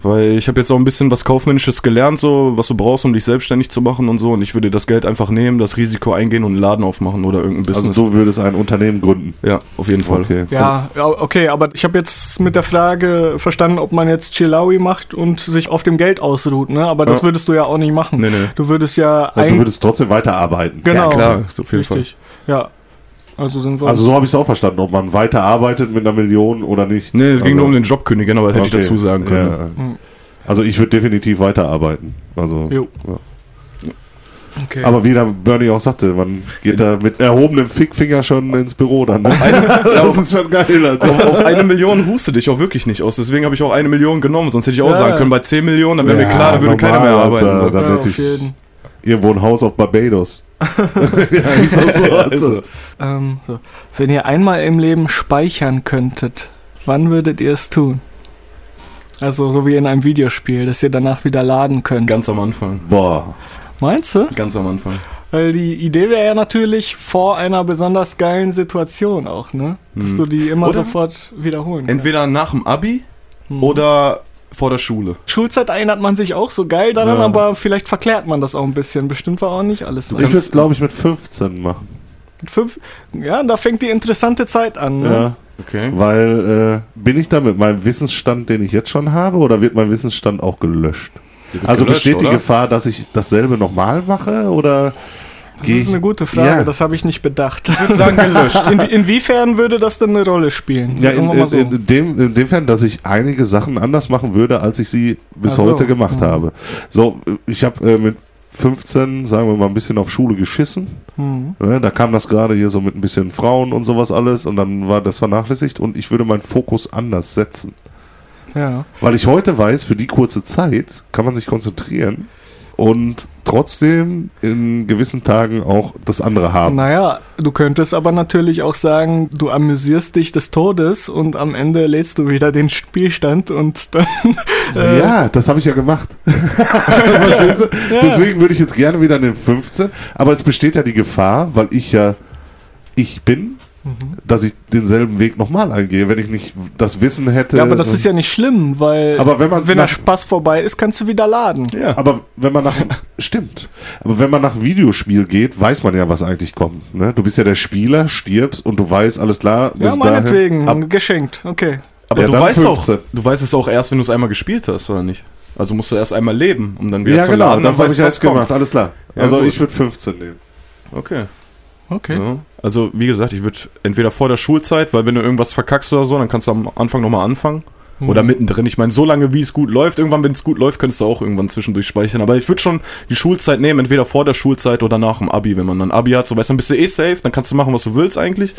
Weil ich habe jetzt auch ein bisschen was Kaufmännisches gelernt, so, was du brauchst, um dich selbstständig zu machen und so. Und ich würde das Geld einfach nehmen, das Risiko eingehen und einen Laden aufmachen oder irgendein Also Business. du würdest ein Unternehmen gründen. ja, auf jeden Fall. Okay. Ja, ja, okay, aber ich habe jetzt mit der Frage verstanden, ob man jetzt Chilawi macht und sich auf dem Geld ausruht, ne? Aber das Ja. würdest du ja auch nicht machen. Nee, nee. Du würdest ja Und du würdest trotzdem weiterarbeiten. Genau. Ja, klar, auf jeden Fall. Richtig. Ja. Also sind wir. Also so habe ich es auch verstanden, ob man weiterarbeitet mit einer Million oder nicht. Nee, es ging also, nur um den Job kündigen, aber hätte okay. ich dazu sagen können. Ja. Also ich würde definitiv weiterarbeiten. Also, Jo. Ja. okay. aber wie dann Bernie auch sagte, man geht da mit erhobenem Fickfinger schon ins Büro dann. Ne? das ist schon geil. Also. Auf, auf eine Million ruhste dich auch wirklich nicht aus. Deswegen habe ich auch eine Million genommen. Sonst hätte ich auch Ja. sagen können, bei 10 Millionen, dann wäre mir klar, da würde keiner mehr normal, arbeiten. Alter, So. Dann ja, hätte auf ich jeden. Irgendwo ein Haus auf Barbados. ja, ist das so? Also. Ähm, so. Wenn ihr einmal im Leben speichern könntet, wann würdet ihr es tun? Also so wie in einem Videospiel, dass ihr danach wieder laden könnt. Ganz am Anfang. Boah. Meinst du? Ganz am Anfang. Weil die Idee wäre ja natürlich vor einer besonders geilen Situation auch, ne? Dass Hm. du die immer Oder- sofort wiederholen kannst. Entweder nach dem Abi Hm. oder vor der Schule. Schulzeit erinnert man sich auch so geil daran, Ja. aber vielleicht verklärt man das auch ein bisschen. Bestimmt war auch nicht alles so. Ich würde es, glaube ich, mit 15 machen. Mit fünf, ja, da fängt die interessante Zeit an. Ne? Ja. Okay. Weil, äh, bin ich da mit meinem Wissensstand, den ich jetzt schon habe, oder wird mein Wissensstand auch gelöscht? Also gelöscht, besteht die oder? Gefahr, dass ich dasselbe nochmal mache, oder Das geh ist eine gute Frage, Ja. das habe ich nicht bedacht. Ich würde sagen gelöscht. In, inwiefern würde das denn eine Rolle spielen? Ja, in, in, so. in, dem, in dem Fall, dass ich einige Sachen anders machen würde, als ich sie bis so, heute gemacht mhm. habe. So, ich habe äh, mit 15, sagen wir mal, ein bisschen auf Schule geschissen. Hm. Ne? Da kam das gerade hier so mit ein bisschen Frauen und sowas alles und dann war das vernachlässigt und ich würde meinen Fokus anders setzen. Ja. Weil ich heute weiß, für die kurze Zeit kann man sich konzentrieren und trotzdem in gewissen Tagen auch das andere haben. Naja, du könntest aber natürlich auch sagen, du amüsierst dich des Todes und am Ende lädst du wieder den Spielstand und dann. Äh, Ja, das habe ich ja gemacht. Verstehst du? Ja. Deswegen würde ich jetzt gerne wieder in den 15. Aber es besteht ja die Gefahr, weil ich ja ich bin, Mhm. dass ich denselben Weg nochmal eingehe, wenn ich nicht das Wissen hätte. Ja, aber das ist ja nicht schlimm, weil Aber wenn man der nach- Spaß vorbei ist, kannst du wieder laden. Ja. Aber wenn man nach stimmt, aber wenn man nach Videospiel geht, weiß man ja, was eigentlich kommt. Ne? Du bist ja der Spieler, stirbst und du weißt, alles klar. Ja, bis meinetwegen, dahin, ab, geschenkt, okay. Aber Ja, du weißt 15. auch, du weißt es auch erst, wenn du es einmal gespielt hast, oder nicht? Also musst du erst einmal leben, um dann wieder ja, zu genau, laden. das dann habe weißt ich kommt. gemacht, alles klar. Ja, also gut. ich würde 15 nehmen. Okay. Okay. Ja. Also wie gesagt, ich würde entweder vor der Schulzeit, weil wenn du irgendwas verkackst oder so, dann kannst du am Anfang nochmal anfangen. Mhm. Oder mittendrin. Ich meine, so lange wie es gut läuft, irgendwann, wenn es gut läuft, könntest du auch irgendwann zwischendurch speichern. Aber ich würde schon die Schulzeit nehmen, entweder vor der Schulzeit oder nach dem Abi. Wenn man dann Abi hat, so weißt du, dann bist du eh safe, dann kannst du machen, was du willst eigentlich.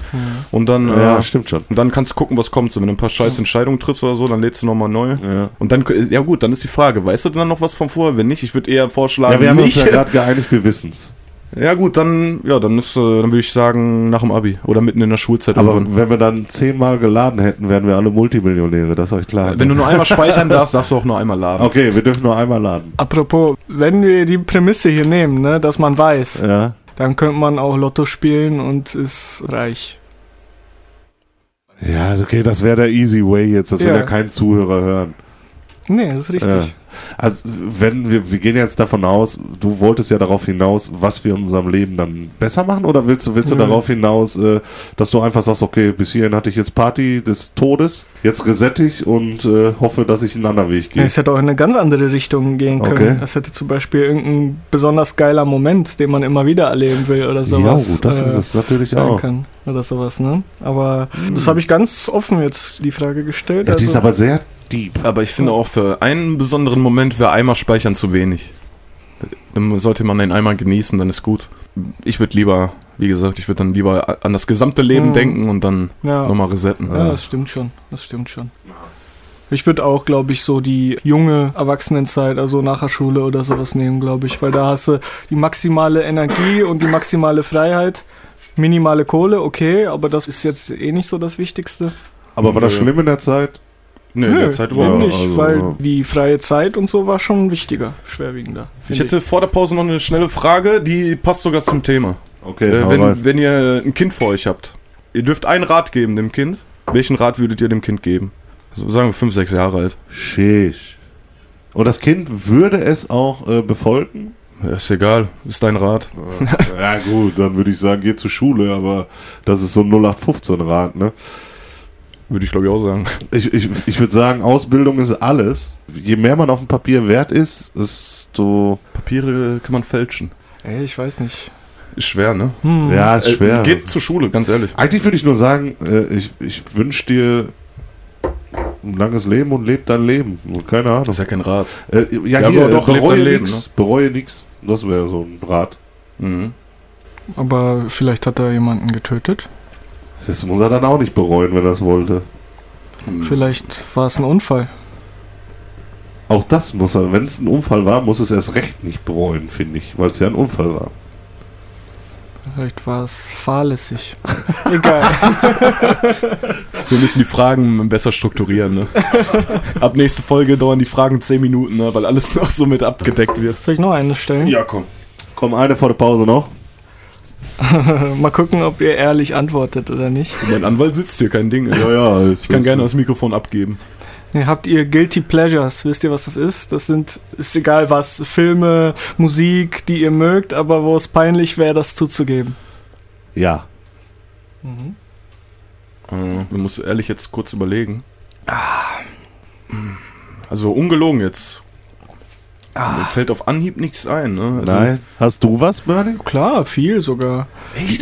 Und dann, Ja, äh, stimmt schon. und dann kannst du gucken, was kommt. So, wenn du ein paar scheiß Entscheidungen triffst oder so, dann lädst du nochmal neu. Ja. Und dann, ja gut, dann ist die Frage, weißt du dann noch was von vorher? Wenn nicht, ich würde eher vorschlagen, Ja, wir haben uns nicht. ja gerade geeinigt, wir wissen's. Ja gut, dann ja, dann ist äh, dann würde ich sagen nach dem Abi oder mitten in der Schulzeit Aber irgendwann. wenn wir dann zehnmal geladen hätten, wären wir alle Multimillionäre, das ist euch klar. Wenn du nur einmal speichern darfst, darfst du auch nur einmal laden. okay, wir dürfen nur einmal laden. Apropos, wenn wir die Prämisse hier nehmen, ne, dass man weiß, Ja. dann könnte man auch Lotto spielen und ist reich. Ja, okay, das wäre der easy way jetzt, das will Ja. ja kein Zuhörer hören. Nee, das ist richtig. Ja. Also, wenn wir, wir gehen jetzt davon aus, du wolltest ja darauf hinaus, was wir in unserem Leben dann besser machen, oder willst du, willst du Nö. darauf hinaus, äh, dass du einfach sagst, okay, bis hierhin hatte ich jetzt Party des Todes, jetzt resette ich und äh, hoffe, dass ich einen anderen Weg Ja, gehe. es hätte auch in eine ganz andere Richtung gehen können. Okay. Es hätte zum Beispiel irgendein besonders geiler Moment, den man immer wieder erleben will oder Ja, sowas. gut, das äh, ist das natürlich auch. kann. Oder sowas, ne? Aber das habe ich ganz offen jetzt die Frage gestellt. Ja, die ist also- aber sehr deep. Aber ich finde auch für einen besonderen Moment wäre einmal speichern zu wenig. Dann sollte man den einmal genießen, dann ist gut. Ich würde lieber, wie gesagt, ich würde dann lieber an das gesamte Leben Hm. denken und dann ja. nochmal resetten. Ja, das stimmt schon. Das stimmt schon. Ich würde auch, glaube ich, so die junge Erwachsenenzeit, also nach der Schule oder sowas nehmen, glaube ich, weil da hast du die maximale Energie und die maximale Freiheit. Minimale Kohle, okay, aber das ist jetzt eh nicht so das Wichtigste. Aber war das schlimm in der Zeit? Nee, in der Zeit überhaupt nicht, also, weil ja. die freie Zeit und so war schon wichtiger, schwerwiegender. Ich hätte vor der Pause noch eine schnelle Frage, die passt sogar zum Thema. Okay, Äh, wenn, wenn ihr ein Kind vor euch habt, ihr dürft einen Rat geben dem Kind. Welchen Rat würdet ihr dem Kind geben? So, sagen wir fünf, sechs Jahre alt. Sheesh. Und das Kind würde es auch äh, befolgen? Ja, ist egal, ist dein Rat. ja gut, dann würde ich sagen, geh zur Schule, aber das ist so ein 0815-Rat, ne? Würde ich glaube ich auch sagen. Ich, ich, ich würde sagen, Ausbildung ist alles. Je mehr man auf dem Papier wert ist, desto... Papiere kann man fälschen. Ey, ich weiß nicht. Ist schwer, ne? Hm. Ja, ist schwer. Äh, geht zur Schule, ganz ehrlich. Eigentlich würde ich nur sagen, äh, ich, ich wünsche dir ein langes Leben und leb dein Leben. Keine Ahnung. Das ist ja kein Rat. Äh, ja, Ja, hier, aber doch, äh, leb bereue nichts. Bereue nichts. Das wäre so ein Rat. Mhm. Aber vielleicht hat er jemanden getötet. Das muss er dann auch nicht bereuen, wenn er es wollte. Mhm. Vielleicht war es ein Unfall. Auch das muss er, wenn es ein Unfall war, muss es erst recht nicht bereuen, finde ich, weil es ja ein Unfall war. Vielleicht war es fahrlässig. Egal. Wir müssen die Fragen besser strukturieren, ne? Ab nächste Folge dauern die Fragen 10 Minuten, ne? Weil alles noch so mit abgedeckt wird. Soll ich noch eine stellen? Ja, komm. Komm, eine vor der Pause noch. Mal gucken, ob ihr ehrlich antwortet oder nicht. Mein Anwalt sitzt hier, kein Ding. ey. ja, Ich kann gerne das Mikrofon abgeben. Nee, habt ihr Guilty Pleasures? Wisst ihr, was das ist? Das sind, ist egal was, Filme, Musik, die ihr mögt, aber wo es peinlich wäre, das zuzugeben. Ja. Mhm. Äh, man muss ehrlich jetzt kurz überlegen. Also ungelogen jetzt. Mir fällt auf Anhieb nichts ein, ne? Also, Nein. Hast du was, Bernie? Klar, viel sogar.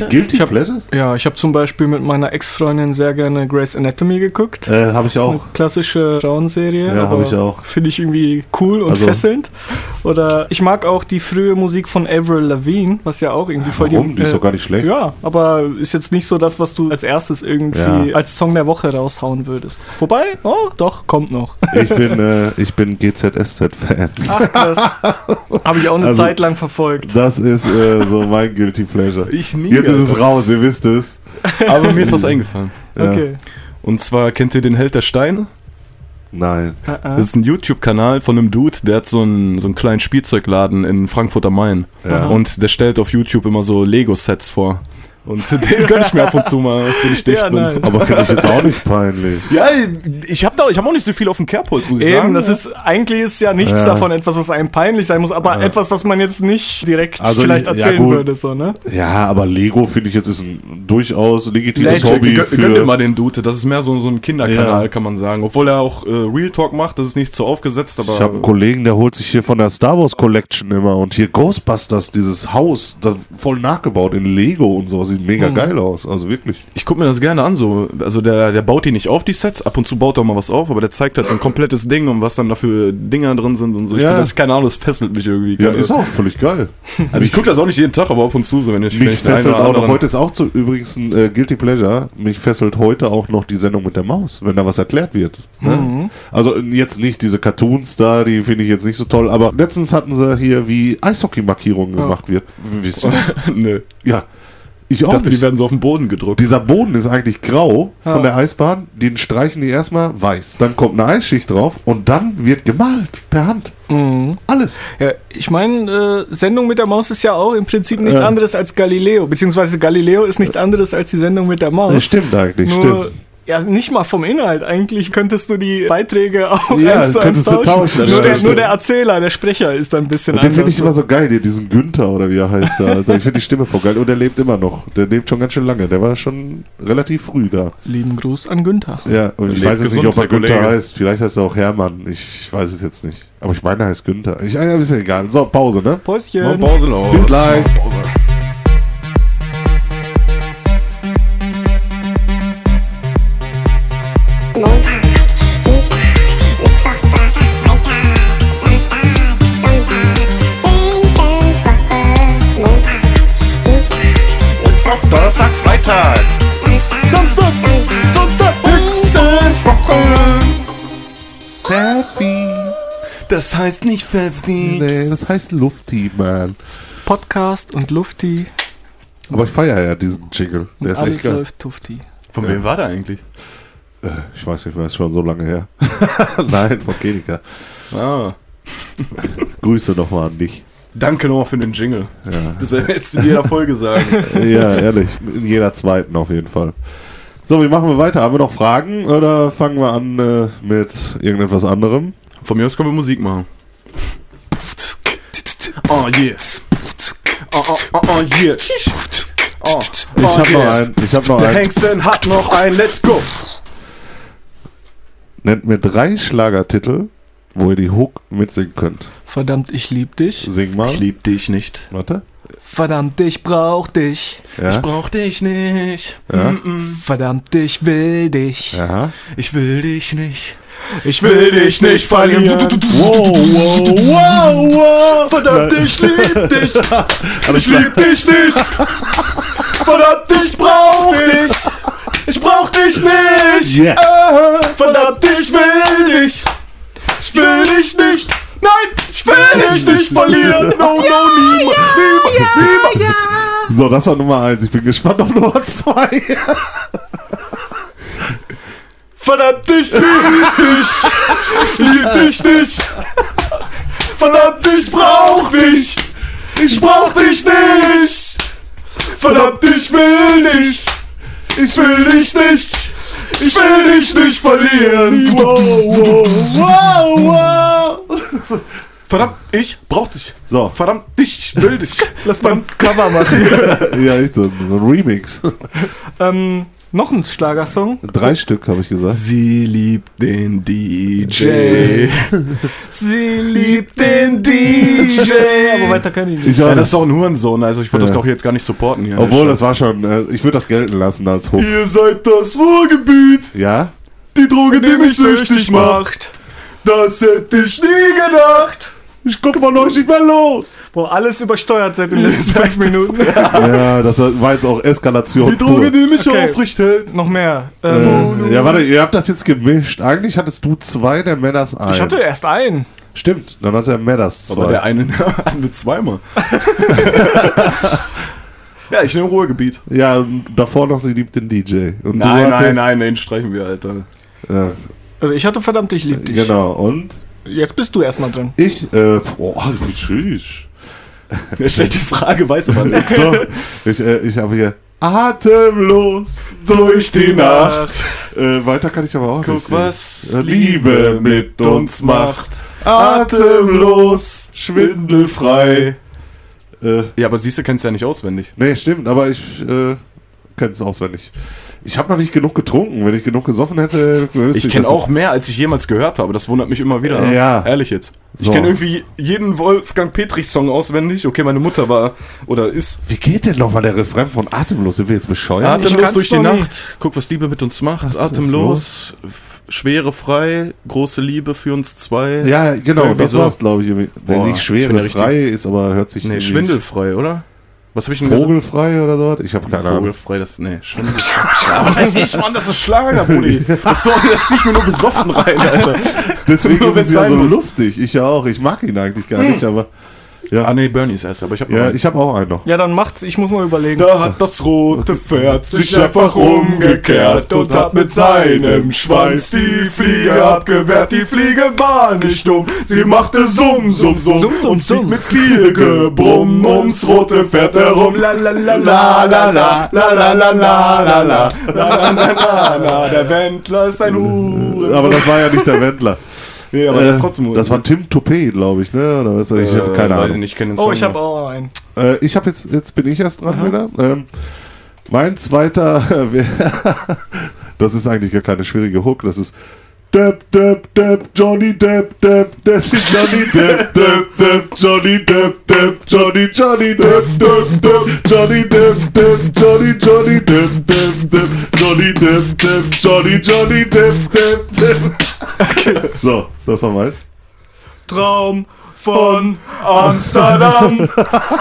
Guilty Ich hab- Pleasures? Ja, ich habe zum Beispiel mit meiner Ex-Freundin sehr gerne Grey's Anatomy geguckt. Äh, habe ich Eine auch. klassische Frauenserie. Ja, aber hab ich auch. Finde ich irgendwie cool und Also- fesselnd. Oder ich mag auch die frühe Musik von Avril Lavigne, was ja auch irgendwie voll Warum? Die ist doch gar nicht schlecht. Ja, aber ist jetzt nicht so das, was du als erstes irgendwie Ja. als Song der Woche raushauen würdest. Wobei, oh, doch, kommt noch. Ich bin, äh, ich bin GZSZ-Fan. Ach, krass. Habe ich auch eine Also- Zeit lang verfolgt. Das ist äh, so mein Guilty Pleasure. Ich nie. Jetzt ist es raus, ihr wisst es. Aber mir ist was eingefallen. Ja. Okay. Und zwar kennt ihr den Held der Steine? Nein. Ah, ah. Das ist ein YouTube-Kanal von einem Dude, der hat so einen, so einen kleinen Spielzeugladen in Frankfurt am Main. Ja. Und der stellt auf YouTube immer so Lego-Sets vor. Und den gönn ich mir ab und zu mal, wenn ich dicht Ja, bin. nice. Aber finde ich jetzt auch nicht peinlich. Ja, ich habe da, ich hab auch nicht so viel auf dem Kerbholz, muss ich Eben, sagen. das ist eigentlich ist ja nichts Ja. davon etwas, was einem peinlich sein muss, aber Ja. etwas, was man jetzt nicht direkt Also, vielleicht erzählen gut. würde, so, ne? Ja, aber Lego finde ich jetzt ist ein durchaus legitimes Legend. Hobby. Gönn, gönn dir mal den Dude, das ist mehr so, so ein Kinderkanal, Ja. kann man sagen. Obwohl er auch äh, Real Talk macht, das ist nicht so aufgesetzt, aber. ich habe einen Kollegen, der holt sich hier von der Star Wars Collection immer und hier Ghostbusters, dieses Haus, da voll nachgebaut in Lego und so, sieht mega geil aus. Also wirklich. Ich gucke mir das gerne an, so. Also der, der baut die nicht auf, die Sets, ab und zu baut er mal was auf, aber der zeigt halt so ein komplettes Ding und was dann da für Dinger drin sind und so. Ich Ja. finde das, keine Ahnung, das fesselt mich irgendwie. Ja, ist auch völlig geil. Also ich gucke das auch nicht jeden Tag, aber ab und zu, so wenn ich, Mich fesselt auch noch, heute ist auch zu, übrigens ein äh, Guilty Pleasure, mich fesselt heute auch noch die Sendung mit der Maus, wenn da was erklärt wird. Ne? Also äh, jetzt nicht diese Cartoons da, die finde ich jetzt nicht so toll, aber letztens hatten sie hier, wie Eishockey-Markierungen gemacht wird. Wisst ihr das? Nö. Ja, ich, Ich auch dachte, die nicht. werden so auf den Boden gedruckt. Dieser Boden ist eigentlich grau Ja. von der Eisbahn, den streichen die erstmal weiß. Dann kommt eine Eisschicht drauf und dann wird gemalt per Hand. Mhm. Alles. Ja, ich meine, äh, Sendung mit der Maus ist ja auch im Prinzip nichts Ja. anderes als Galileo, beziehungsweise Galileo ist nichts anderes als die Sendung mit der Maus. Das stimmt eigentlich, Nur, stimmt. Ja, nicht mal vom Inhalt. Eigentlich könntest du die Beiträge auch Ja, eins zu eins tauschen. tauschen, Nur, der, nur der Erzähler, der Sprecher ist dann ein bisschen Und den finde anders. ich immer so geil, diesen Günther oder wie er heißt. Da. Also ich finde die Stimme voll geil. Und der lebt immer noch. Der lebt schon ganz schön lange. Der war schon relativ früh da. Lieben Gruß an Günther. Ja, und ich Lebt weiß jetzt gesund, nicht, ob er Günther Kollege. heißt. Vielleicht heißt er auch Hermann. Ich, weiß es jetzt nicht. Aber ich meine, er heißt Günther. Ich, ja, ist ja egal. So, Pause, ne? Päuschen. Pause los. Bis gleich. Das heißt nicht Pfeffi. Nee, das heißt Lufti, Mann. Podcast und Lufti. Aber ich feiere ja diesen Jingle. Der ist Alles echt geil. läuft Tufti. Von Ja. wem war der eigentlich? Äh, Ich weiß nicht mehr, ist schon so lange her. Nein, von Kenika. Ah. Grüße nochmal an dich. Danke nochmal für den Jingle. Ja. Das werden wir jetzt in jeder Folge sagen. ja, ehrlich. In jeder zweiten auf jeden Fall. So, wie machen wir weiter? Haben wir noch Fragen oder fangen wir an äh, mit irgendetwas anderem? Von mir aus können wir Musik machen. Oh yeah. Oh, oh, oh, oh yeah. Oh, Ich oh, habe noch yes. einen. Ich habe noch Der einen. Hengsten hat noch ein Let's go. Nennt mir drei Schlagertitel, wo ihr die Hook mitsingen könnt. Verdammt, ich lieb dich. Sing mal. Ich lieb dich nicht. Warte. Verdammt, ich brauch dich. Ja. Ich brauch dich nicht. Ja. Mm -mm. Verdammt, ich will dich. Aha. Ich will dich nicht. Ich will dich nicht verlieren. Wow, wow, wow, wow. Verdammt, ich lieb dich. Ich lieb dich nicht. Verdammt, ich brauch dich. Ich brauch dich nicht. Yeah. Ah, Verdammt, ich will dich. Ich will dich nicht. Nein, ich will dich nicht verlieren. No, no, niemals, niemals, niemals. So, das war Nummer eins. Ich bin gespannt auf Nummer zwei. Verdammt, ich lieb dich. Ich lieb dich nicht. Verdammt, ich brauch dich. Ich brauch dich nicht. Verdammt, ich will nicht. Ich will dich nicht. Ich will dich nicht verlieren. wow, wow, wow. Verdammt, ich brauch dich. So. Verdammt, ich will dich. Lass mal ein Cover machen. Ja, echt so, so ein Remix. ähm, noch ein Schlagersong. Drei Stück, habe ich gesagt. Sie liebt den DJ. Sie liebt den DJ. Aber weiter kann ich nicht. Ich Ja, das ist auch ein Hurensohn, also ich würde Ja. das doch jetzt gar nicht supporten hier. Obwohl, das war schon, äh, ich würde das gelten lassen als Hook. Ihr seid das Ruhrgebiet, Ja? die Droge, die mich süchtig macht. Das hätte ich nie gedacht. Ich komme von euch nicht mehr los. Boah, alles übersteuert seit den letzten fünf Minuten. Ja, das war jetzt auch Eskalation. Die Droge, pur. die mich Okay. aufrecht hält. Noch mehr. Ähm, Äh, ja, warte, ihr habt das jetzt gemischt. Eigentlich hattest du zwei, der Madders ein. ich hatte erst einen. Stimmt, dann hat der Madders zwei. Aber der eine hatten wir zweimal. ja, ich nehme Ruhegebiet. ja, und davor noch, sie liebt den DJ. Und du Nein, nein, nein, den streichen wir, Alter. Ja, Also ich hatte verdammt, ich lieb dich. genau, und Jetzt bist du erstmal dran. ich, äh, boah, wie tschüss. Er stellt die Frage, weiß aber nichts. So, ich, äh, ich habe hier atemlos durch die Nacht. Äh, weiter kann ich aber auch Guck, nicht. was Äh, Liebe mit uns macht. Atemlos, schwindelfrei. Äh, Ja, aber siehst du, kennst ja nicht auswendig. nee, stimmt, aber ich äh, kenne es auswendig. Ich habe noch nicht genug getrunken. Wenn ich genug gesoffen hätte, Ich kenne auch mehr, als ich jemals gehört habe. Das wundert mich immer wieder. Äh, ja. Ehrlich jetzt. So. Ich kenne irgendwie jeden Wolfgang Petrich-Song auswendig. Okay, meine Mutter war oder ist Wie geht denn nochmal der Refrain von Atemlos? Sind wir jetzt bescheuert? atemlos durch die Nacht. Guck, was Liebe mit uns macht. Atemlos. Schwere frei. Große Liebe für uns zwei. ja, genau, das so. war's, glaube ich. Boah, nicht schwere, frei ist, aber hört sich Nee, schwindelfrei, oder? Was habe ich denn gesagt? Vogelfrei oder so? Ich habe keine Ahnung. Vogelfrei, das, nee, ja, was weiß ich, Mann, das ist Schlager, Brudi. Das, soll, das zieh ich mir nur besoffen rein, Alter. Deswegen Nur ist es ja so lustig. Ich ja auch. Ich mag ihn eigentlich gar nicht, aber Ah, nee, Bernie ist erst, aber ich habe ja, ich habe auch einen noch. Ja, dann macht, ich muss noch überlegen. Da hat das rote Pferd sich einfach umgekehrt und hat mit seinem Schwanz die Fliege abgewehrt. Die Fliege war nicht dumm, sie machte Summ, Summ, Summ, Summ, Summ, und fliegt Summ. mit viel Gebrumm ums rote Pferd herum. La la la la la la la la la la la la la la la la la Der Wendler ist ein Huren. Aber das war ja nicht der Wendler. Nee, aber das ist trotzdem Das war Tim Toupet, glaube ich, ne? Oder was? Ich habe keine Weiß ich Ahnung. nicht, kenne den Oh, ich habe auch einen. Äh, ich habe jetzt, jetzt bin ich erst dran wieder. Ähm, mein zweiter, das ist eigentlich gar keine schwierige Hook, das ist Depp, Depp, Depp, Johnny Depp, Depp, Depp, Johnny Depp, Depp, Depp, Johnny Depp, Depp, Johnny, Johnny Depp, Depp, Depp, Johnny Depp, Depp, Johnny, Johnny Depp, Depp, Depp, Johnny Depp, Depp, Johnny, Johnny Depp, Depp, Depp. So, das war meins. Traum von Amsterdam,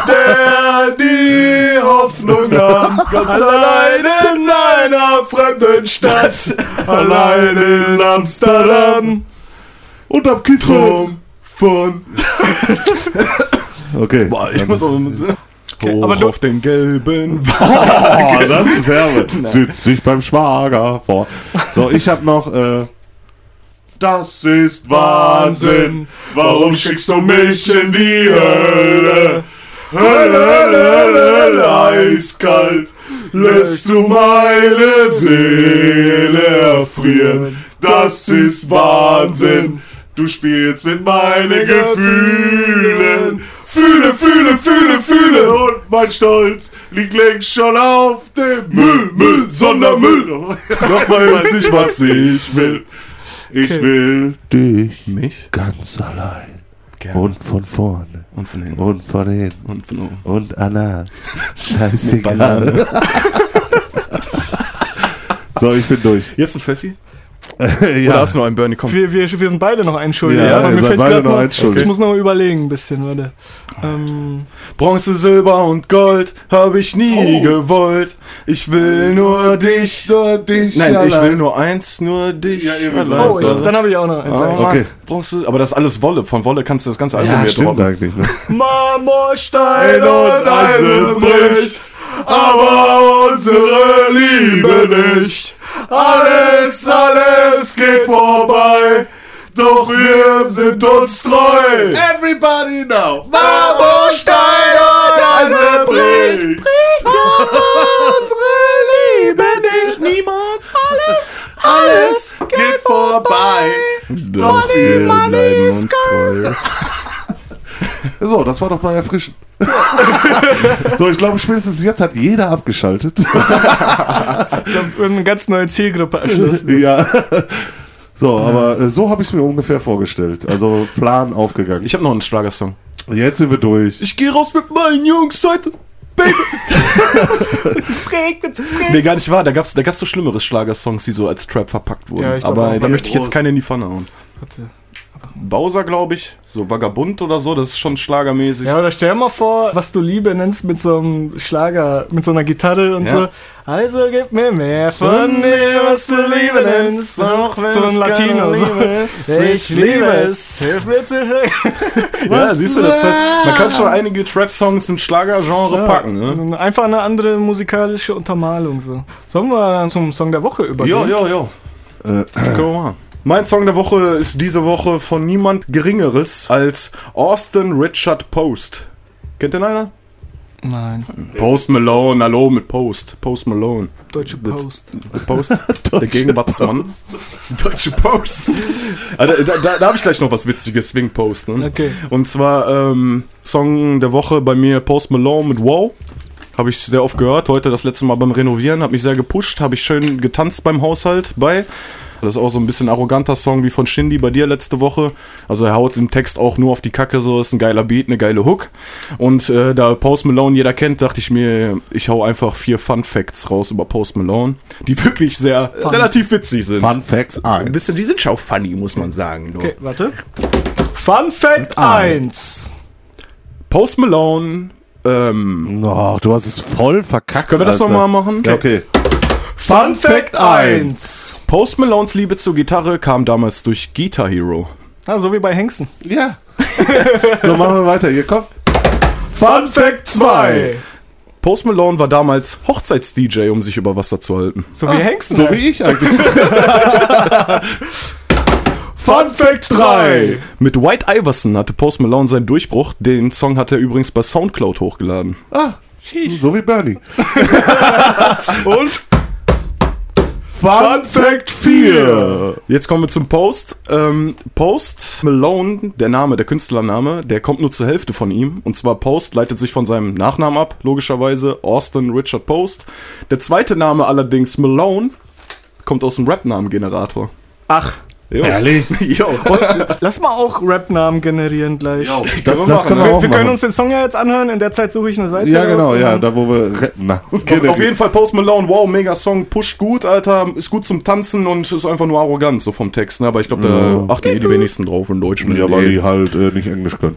der die Hoffnung nahm, ganz allein in einer fremden Stadt, allein in Amsterdam, Und Kiffen. Traum von. Okay. Boah, ich muss auch Hoch aber auf den gelben Wagen. Oh, das ist herbe. Sitz ich beim Schwager vor. So, ich hab noch, äh, das ist Wahnsinn. Warum schickst du mich in die Hölle? Hölle, Hölle, Hölle, eiskalt. Lässt du meine Seele erfrieren. Das ist Wahnsinn. Du spielst mit meinen Gefühlen. Fühle, fühle, fühle, fühle. Und mein Stolz liegt längst schon auf dem Müll, Müll, Sondermüll. Doch weiß ich, was ich will. Ich will dich Mich? ganz allein. Gerne. Und von vorne. Und von hinten. Und von hinten. Und von oben. Und anal. Scheißegal. So, ich bin durch. Jetzt ein Pfeffi? ja. Oder hast du noch einen Bernie? Komm. Wir, wir, wir sind beide noch ein Schuldig. Ja, aber ihr mir seid fällt beide noch ein schuldig. Ich muss noch mal überlegen ein bisschen, warte. Ähm, Bronze, Silber und Gold habe ich nie gewollt. Ich will nur dich. Nur dich Nein, ich allein. will nur eins, nur dich. Ja, so. allein. oh, ich, dann habe ich auch noch einen. Ah, Mann, Okay. Bronze, aber das ist alles Wolle. Von Wolle kannst du das ganze Album Ja, hier stimmt droppen. eigentlich. Ne? Marmorstein und Eisen bricht, aber unsere Liebe nicht. Alles, alles geht vorbei, doch wir sind uns treu. Everybody now. Marmorstein und Eisen bricht, unsere Liebe nicht. Niemals alles, alles geht vorbei, doch wir bleiben uns treu. So, das war doch mal erfrischend. So, ich glaube, spätestens jetzt hat jeder abgeschaltet. Ich habe eine ganz neue Zielgruppe erschlossen. ja. So, aber äh, so habe ich es mir ungefähr vorgestellt. Also Plan aufgegangen. Ich habe noch einen Schlagersong. Jetzt sind wir durch. Ich gehe raus mit meinen Jungs heute. Baby. nee, gar nicht wahr. Da gab's, da gab's so schlimmere Schlagersongs, die so als Trap verpackt wurden. Ja, ich glaub Aber da möchte ich jetzt Groß. keine in die Pfanne hauen. Warte. Bowser, glaube ich. So Vagabund oder so, das ist schon schlagermäßig. Ja, oder stell dir mal vor, was du Liebe nennst mit so einem Schlager, mit so einer Gitarre und Ja. so. Also gib mir mehr von dem, was du Liebe nennst, auch wenn so ein Latino. So. Ich liebe es. Hilf mir zu Ja, siehst du, das hat, man kann schon einige Trap-Songs im Schlagergenre packen. Ne? Einfach eine andere musikalische Untermalung. So. Sollen wir dann zum Song der Woche übergehen? Ja, ja, ja. Können wir machen. Mein Song der Woche ist diese Woche von niemand Geringeres als Austin Richard Post. Kennt den einer? Nein, Post Malone, hallo mit Post. Post Malone. Deutsche Post. Der Post, der Gegenwartsmann. Deutsche Post. Ah, da da, da, da habe ich gleich noch was Witziges, wegen Post. Ne? Okay. Und zwar ähm, Song der Woche bei mir Post Malone mit Wow. Habe ich sehr oft gehört. Heute das letzte Mal beim Renovieren. Hat mich sehr gepusht. Habe ich schön getanzt beim Haushalt bei. Das ist auch so ein bisschen arroganter Song wie von Shindy bei dir letzte Woche. Also er haut im Text auch nur auf die Kacke, so ist ein geiler Beat, eine geile Hook. Und äh, da Post Malone jeder kennt, dachte ich mir, ich hau einfach vier Fun Facts raus über Post Malone, die wirklich sehr relativ witzig sind. Fun Facts So ein 1. bisschen, die sind schon funny, muss man sagen. du. Okay, warte. Fun Fact 1. Post Malone, ähm, Oh, du hast es voll verkackt. können wir das nochmal machen? Ja, okay. Fun Fact 1. Post Malones Liebe zur Gitarre kam damals durch Guitar Hero. Ah, so wie bei Hengsten. Ja. so, machen wir weiter. Hier, komm. Fun Fact 2. Post Malone war damals Hochzeits-DJ, um sich über Wasser zu halten. So wie Hengsten. So wie ich eigentlich. Fun Fact 3. Mit White Iverson hatte Post Malone seinen Durchbruch. Den Song hat er übrigens bei Soundcloud hochgeladen. ah, so wie Bernie. Und Fun Fact 4. Jetzt kommen wir zum Post. Ähm, Post Malone, der Name, der Künstlername, der kommt nur zur Hälfte von ihm. Und zwar Post leitet sich von seinem Nachnamen ab, logischerweise. Austin Richard Post. Der zweite Name allerdings, Malone, kommt aus dem Rap-Namen-Generator. Ach, Jo. Ehrlich? Jo. lass mal auch Rap-Namen generieren gleich. Das, das können wir Wir, auch wir können machen. uns den Song ja jetzt anhören. In der Zeit suche ich eine Seite. Ja, genau, ja, da wo wir retten. Na, Auf, auf jeden Fall Post Malone, wow, mega Song, pusht gut, Alter, ist gut zum Tanzen und ist einfach nur arrogant, so vom Text, ne? Aber ich glaube, da achten eh die wenigsten drauf in Deutschland. Ja, weil die halt äh, nicht Englisch können.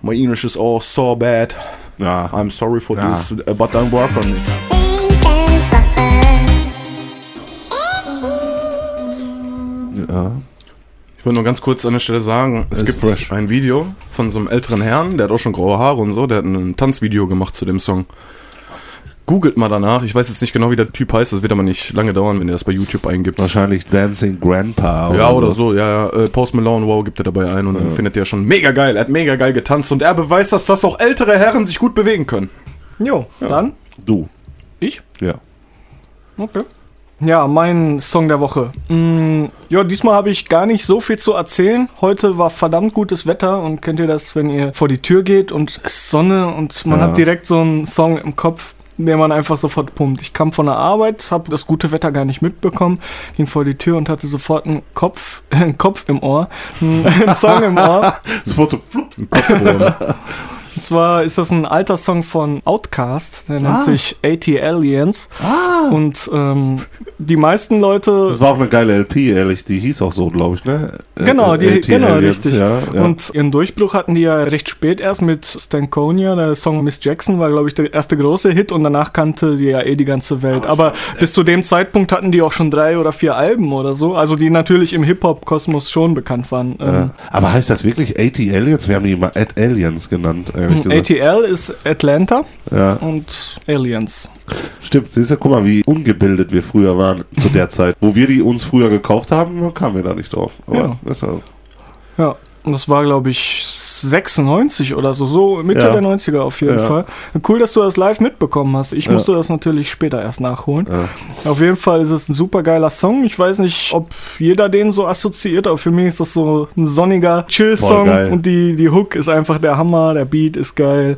My English is all so bad. Ja. I'm sorry for Ja. this, but I'm work on it. Ja. Ich würde nur ganz kurz an der Stelle sagen, es Ist gibt fresh. ein Video von so einem älteren Herrn, der hat auch schon graue Haare und so, der hat ein Tanzvideo gemacht zu dem Song. Googelt mal danach, ich weiß jetzt nicht genau, wie der Typ heißt, das wird aber nicht lange dauern, wenn ihr das bei YouTube eingibt. Wahrscheinlich Dancing Grandpa. Ja, oder so, ja, ja. Äh, Post Malone, wow, gibt er dabei ein und dann findet ihr schon mega geil. Er hat mega geil getanzt und er beweist, dass das auch ältere Herren sich gut bewegen können. Jo, dann Du. ich. Ja. Okay. Ja, mein Song der Woche. Mm, ja, diesmal habe ich gar nicht so viel zu erzählen. Heute war verdammt gutes Wetter und kennt ihr das, wenn ihr vor die Tür geht und es ist Sonne und man Ja. hat direkt so einen Song im Kopf, den man einfach sofort pumpt. Ich kam von der Arbeit, habe das gute Wetter gar nicht mitbekommen, ging vor die Tür und hatte sofort einen Kopf, einen Kopf im Ohr, einen Song im Ohr. Sofort so flupp. Und zwar ist das ein alter Song von Outkast, der nennt Ah. sich AT Aliens. Ah. Und ähm, die meisten Leute Das war auch eine geile LP, ehrlich. Die hieß auch so, glaube ich, ne? Äh, Genau, die, AT genau Aliens, richtig. Ja, ja. Und ihren Durchbruch hatten die ja recht spät erst mit Stankonia. Der Song Miss Jackson war, glaube ich, der erste große Hit und danach kannte die ja eh die ganze Welt. Aber bis zu dem Zeitpunkt hatten die auch schon drei oder vier Alben oder so. Also die natürlich im Hip-Hop-Kosmos schon bekannt waren. ja. Aber heißt das wirklich AT Aliens? Wir haben die mal Ad Aliens genannt, ehrlich gesagt. ATL ist Atlanta Ja, und Aliens. stimmt. Siehst du, guck mal, wie ungebildet wir früher waren zu der Zeit. Wo wir die uns früher gekauft haben, kamen wir da nicht drauf. Aber Ja. ist ja, Ja, und das war, glaube ich, 96 oder so, so Mitte Ja. der 90er auf jeden Ja. Fall. Cool, dass du das live mitbekommen hast. Ich Ja. musste das natürlich später erst nachholen. Auf jeden Fall ist es ein super geiler Song. Ich weiß nicht, ob jeder den so assoziiert, aber für mich ist das so ein sonniger Chill-Song und die, die Hook ist einfach der Hammer, der Beat ist geil.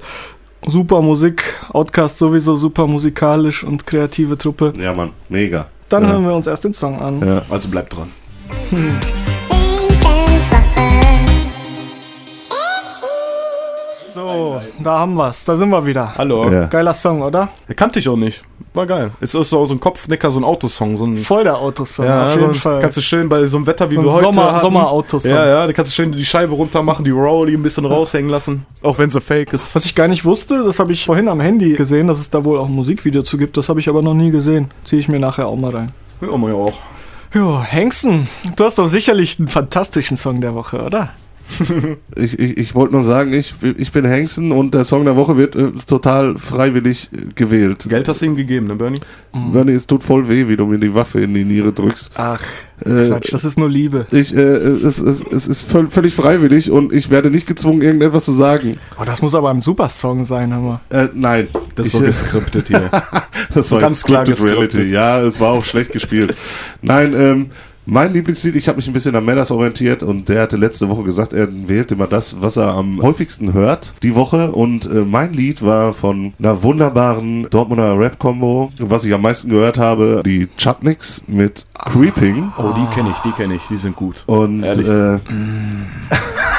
Super Musik, Outcast sowieso super musikalisch und kreative Truppe. ja, Mann, mega. Dann hören wir uns erst den Song an. Also bleibt dran. So, da haben wir's. Da sind wir wieder. Hallo. Ja. Geiler Song, oder? Er kannte ich auch nicht. war geil. Es ist so, so ein Kopfnicker, so ein Autosong. So ein, Voll der Autosong, ja, auf so jeden ein, Fall. kannst du schön bei so einem Wetter wie So wir heute Sommer- hatten. Sommerautosong. Ja, ja, da kannst du schön die Scheibe runter machen, die Rolli ein bisschen raushängen lassen, auch wenn sie fake ist. Was ich gar nicht wusste, das habe ich vorhin am Handy gesehen, dass es da wohl auch ein Musikvideo zu gibt. Das habe ich aber noch nie gesehen. Ziehe ich mir nachher auch mal rein. Ja, man ja auch. Jo, Hengsten, du hast doch sicherlich einen fantastischen Song der Woche, oder? Ich, ich, ich wollte nur sagen, ich, ich bin Hengsten und der Song der Woche wird äh, total freiwillig äh, gewählt. Geld hast du ihm gegeben, ne, Bernie? Bernie, es tut voll weh, wie du mir die Waffe in die Niere drückst. Ach, Äh, Quatsch, das ist nur Liebe. Ich, äh, es, es, es ist völ völlig freiwillig und ich werde nicht gezwungen, irgendetwas zu sagen. Oh, das muss aber ein super Song sein, mal. Äh, nein. Das ist ich, so geskriptet hier. Das war ganz klar Scripted geskriptet. Reality. Ja, es war auch schlecht gespielt. Nein, ähm, mein Lieblingslied, ich habe mich ein bisschen an Medas orientiert und der hatte letzte Woche gesagt, er wählt immer das, was er am häufigsten hört, die Woche. Und äh, mein Lied war von einer wunderbaren Dortmunder Rap-Kombo, was ich am meisten gehört habe, die Chutniks mit Creeping. Oh, die kenne ich, die kenne ich, die sind gut. Und Ehrlich? äh,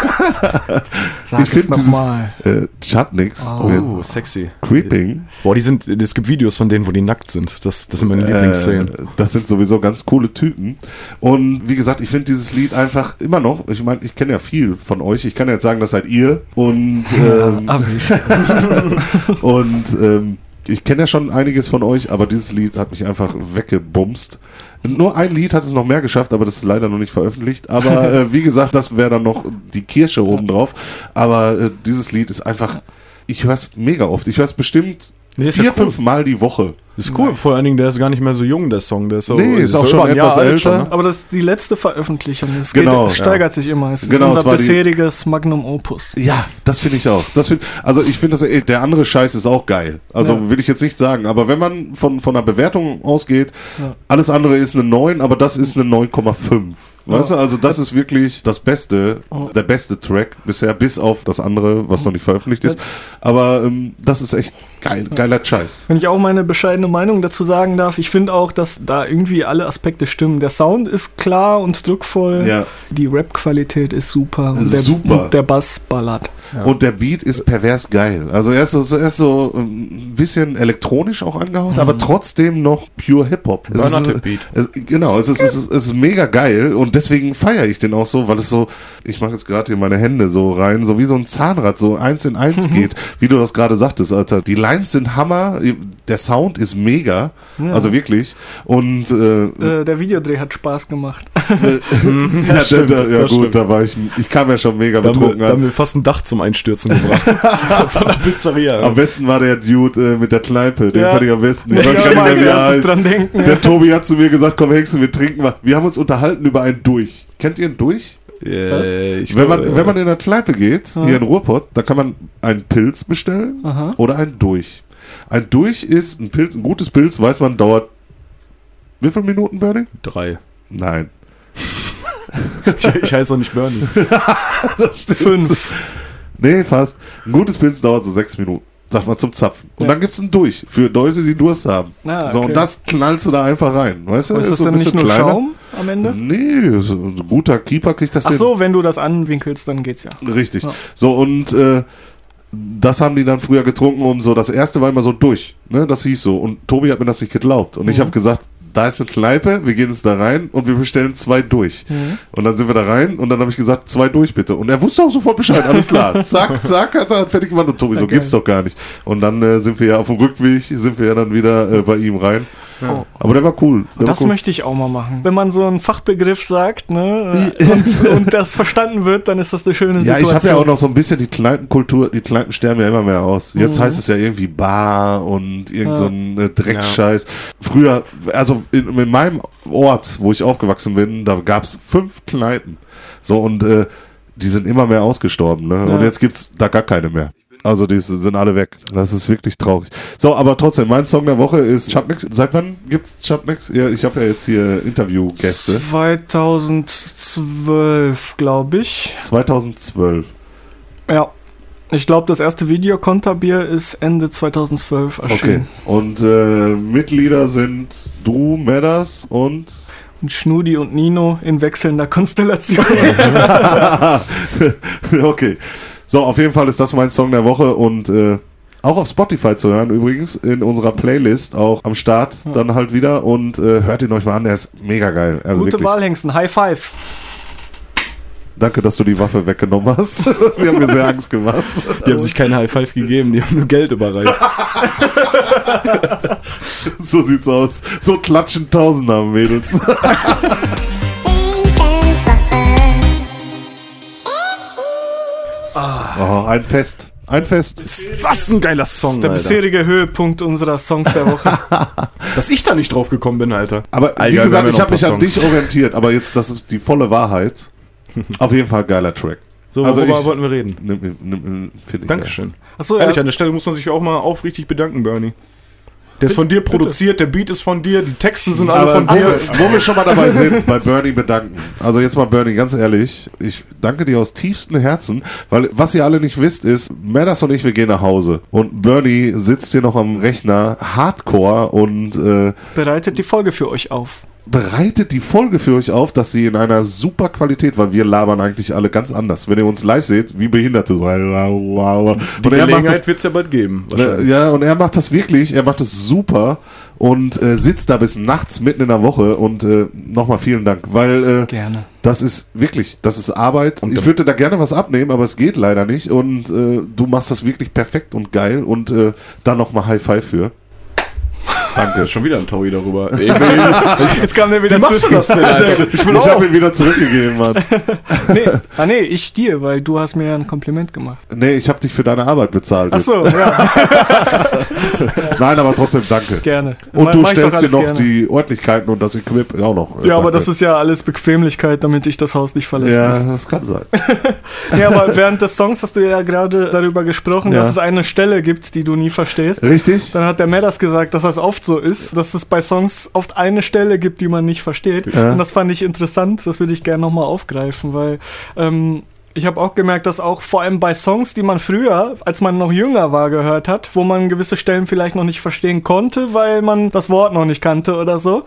Sag ich finde dieses nochmal. äh, Chutniks Oh. mit Oh, sexy. Creeping Boah, die sind, es gibt Videos von denen, wo die nackt sind. Das, das sind meine Lieblingsszenen. Äh, das sind sowieso ganz coole Typen. Und wie gesagt, ich finde dieses Lied einfach immer noch, ich meine, ich kenne ja viel von euch. Ich kann ja jetzt sagen, das seid ihr. Und, ähm, ich, und ähm, ich kenne ja schon einiges von euch, aber dieses Lied hat mich einfach weggebumst. Nur ein Lied hat es noch mehr geschafft, aber das ist leider noch nicht veröffentlicht. Aber äh, wie gesagt, das wäre dann noch die Kirsche oben drauf. Aber äh, dieses Lied ist einfach, ich höre es mega oft. Ich höre es bestimmt Nee, ist ja vier, cool. fünf Mal die Woche. Das ist cool, vor allen Dingen, der ist gar nicht mehr so jung, der Song. Der ist, so, Nee, ist auch so schon Jahr etwas alt älter. schon, ne? aber das ist die letzte Veröffentlichung. Es, Genau, geht, es steigert sich immer. Es ist Genau, es unser bisheriges Magnum Opus. Ja, das finde ich auch. Das find, also ich finde, der andere Scheiß ist auch geil. Also Ja. will ich jetzt nicht sagen. Aber wenn man von, von einer Bewertung ausgeht, Ja. alles andere ist eine 9, aber das ist eine 9,5. Weißt du, also das ist wirklich das Beste, der beste Track bisher, bis auf das andere, was noch nicht veröffentlicht ist. Aber ähm, das ist echt geil, geiler Scheiß. Wenn ich auch meine bescheidene Meinung dazu sagen darf, ich finde auch, dass da irgendwie alle Aspekte stimmen. Der Sound ist klar und druckvoll. Ja. Die Rap-Qualität ist super. Und der, Super. Und der Bass ballert. Und der Beat ist pervers geil. Also er ist so, er ist so ähm, ein bisschen elektronisch auch angehaucht, aber trotzdem noch pure Hip-Hop. Beat. Es, genau, es ist, es, ist, es ist mega geil und deswegen feiere ich den auch so, weil es so, ich mache jetzt gerade hier meine Hände so rein, so wie so ein Zahnrad, so eins in eins geht, wie du das gerade sagtest, Alter. Die Lines sind Hammer, der Sound ist mega, also wirklich. Und äh, Äh, der Videodreh hat Spaß gemacht. ja, stimmt, da, ja gut, stimmt. da war ich, ich kam ja schon mega Da haben, wir, betrunken da haben wir fast ein Dach zum Einstürzen gebracht. Von der Pizzeria. Am besten war der Dude äh, mit der Kneipe, den Ja. fand ich am besten. Ich Ja, weiß ich gar nicht mehr, wie er dran denken. Der Tobi hat zu mir gesagt, komm Hexen, wir trinken mal. Wir haben uns unterhalten über einen Durch. Kennt ihr einen Durch? Äh, Wenn man, wenn man in der Kneipe geht, hier in Ruhrpott, da kann man einen Pilz bestellen Aha. oder einen Durch. Ein Durch ist ein Pilz, ein gutes Pilz, weiß man, dauert wie viele Minuten, Bernie? drei. Nein. Ich, ich heiße auch nicht Bernie. Das stimmt. Fünf. Nee, fast. Ein gutes Pilz dauert so sechs Minuten. Sag mal zum Zapfen. Und Ja. dann gibt's einen Durch für Leute, die Durst haben. Ah, So, okay. und das knallst du da einfach rein. Weißt du? ist das so ein denn nicht bisschen nur kleiner. Schaum am Ende? Nee, so ein guter Keeper kriegt das Ach hin. so, wenn du das anwinkelst, dann geht's ja. Richtig. Ja. So, und äh, das haben die dann früher getrunken, um so, das erste war immer so durch. Ne? Das hieß so. Und Tobi hat mir das nicht geglaubt. Und ich habe gesagt, da ist eine Kneipe, wir gehen jetzt da rein und wir bestellen zwei durch. Und dann sind wir da rein und dann habe ich gesagt, zwei durch bitte. Und er wusste auch sofort Bescheid, alles klar. zack, zack, hat er fertig gemacht. Und Tobi so, Okay. gibt's doch gar nicht. Und dann äh, sind wir ja auf dem Rückweg, sind wir ja dann wieder äh, bei ihm rein. Oh. Aber der war cool. Der Das war cool. möchte ich auch mal machen. Wenn man so einen Fachbegriff sagt ne, äh, und, und das verstanden wird, dann ist das eine schöne Ja, Situation. ich habe ja auch noch so ein bisschen die Kneipenkultur, die Kneipen sterben ja immer mehr aus. Jetzt Mhm. heißt es ja irgendwie Bar und irgend Ja. so ein äh, Dreckscheiß. Früher, also in, in meinem Ort, wo ich aufgewachsen bin, da gab es fünf Kneipen. So und äh, die sind immer mehr ausgestorben. Ne? Und Ja. jetzt gibt's da gar keine mehr. Also die sind alle weg. Das ist wirklich traurig. So, aber trotzdem, mein Song der Woche ist Chutnix. Seit wann gibt's Chutnix? Ja, ich habe ja jetzt hier Interviewgäste. 2012, glaube ich. 2012. Ja. Ich glaube, das erste Video Konterbier ist Ende 2012 Okay. erschienen. Und äh, Mitglieder sind du, Medders und. Und Schnudi und Nino in wechselnder Konstellation. okay. So, auf jeden Fall ist das mein Song der Woche und äh, Auch auf Spotify zu hören übrigens, in unserer Playlist auch am Start dann halt wieder und äh, hört ihn euch mal an, der ist mega geil. Also Gute wirklich. Wahl, Hengsten. High five. Danke, dass du die Waffe weggenommen hast. Sie haben mir sehr Angst gemacht. Die haben sich keine High Five gegeben, die haben nur Geld überreicht. So sieht's aus. So klatschen Tausender Mädels. Oh, ein Fest. Ein Fest. Ist das ein geiler Song, Der Alter. bisherige Höhepunkt unserer Songs der Woche. Dass ich da nicht drauf gekommen bin, Alter. Aber wie Egal, wir gesagt, ich noch habe mich ein an dich orientiert, aber jetzt, das ist die volle Wahrheit. Auf jeden Fall geiler Track. So, Also worüber ich- wollten wir reden? Nimm, nimm, nimm, find ich Dankeschön. Achso, Ehrlich, ja. an der Stelle muss man sich auch mal aufrichtig bedanken, Bernie. Der ist von dir produziert, der Beat ist von dir, die Texte sind alle von dir. wo wir schon mal dabei sind, bei Bernie bedanken. Also jetzt mal Bernie, ganz ehrlich, ich danke dir aus tiefstem Herzen, weil was ihr alle nicht wisst ist, Madders und ich, wir gehen nach Hause und Bernie sitzt hier noch am Rechner, Hardcore und äh, Bereitet die Folge für euch auf. Bereitet die Folge für euch auf, dass sie in einer super Qualität, weil wir labern eigentlich alle ganz anders. Wenn ihr uns live seht, wie Behinderte. Die Und er macht das Gelegenheit wird es ja bald geben. Ja, und er macht das wirklich, er macht das super und äh, sitzt da bis nachts mitten in der Woche und äh, nochmal vielen Dank, weil äh, Gerne. das ist wirklich, das ist Arbeit. Und ich würde da gerne was abnehmen, aber es geht leider nicht und äh, du machst das wirklich perfekt und geil und äh, da nochmal High Five für. Danke. Schon wieder ein Taui darüber. Ey, will- Jetzt kam der wieder Wie machst du das denn, Alter? Ich, ich habe ihn wieder zurückgegeben, Mann. Nee, ah, nee, ich dir, weil du hast mir ja ein Kompliment gemacht. Nee, ich habe dich für deine Arbeit bezahlt. jetzt. Achso, ja, Nein, aber trotzdem danke. gerne. Und du mach ich stellst dir noch gerne. die Örtlichkeiten und das Equip auch noch. Ja, aber das ist ja alles Bequemlichkeit, damit ich das Haus nicht verlasse. Ja, das kann sein. Ja, aber während des Songs hast du ja gerade darüber gesprochen, Ja. dass es eine Stelle gibt, die du nie verstehst. Richtig? Dann hat der Medas gesagt, dass das oft so ist, dass es bei Songs oft eine Stelle gibt, die man nicht versteht. Ja. Und das fand ich interessant, das würde ich gerne nochmal aufgreifen, weil ähm, ich habe auch gemerkt, dass auch vor allem bei Songs, die man früher, als man noch jünger war, gehört hat, wo man gewisse Stellen vielleicht noch nicht verstehen konnte, weil man das Wort noch nicht kannte oder so.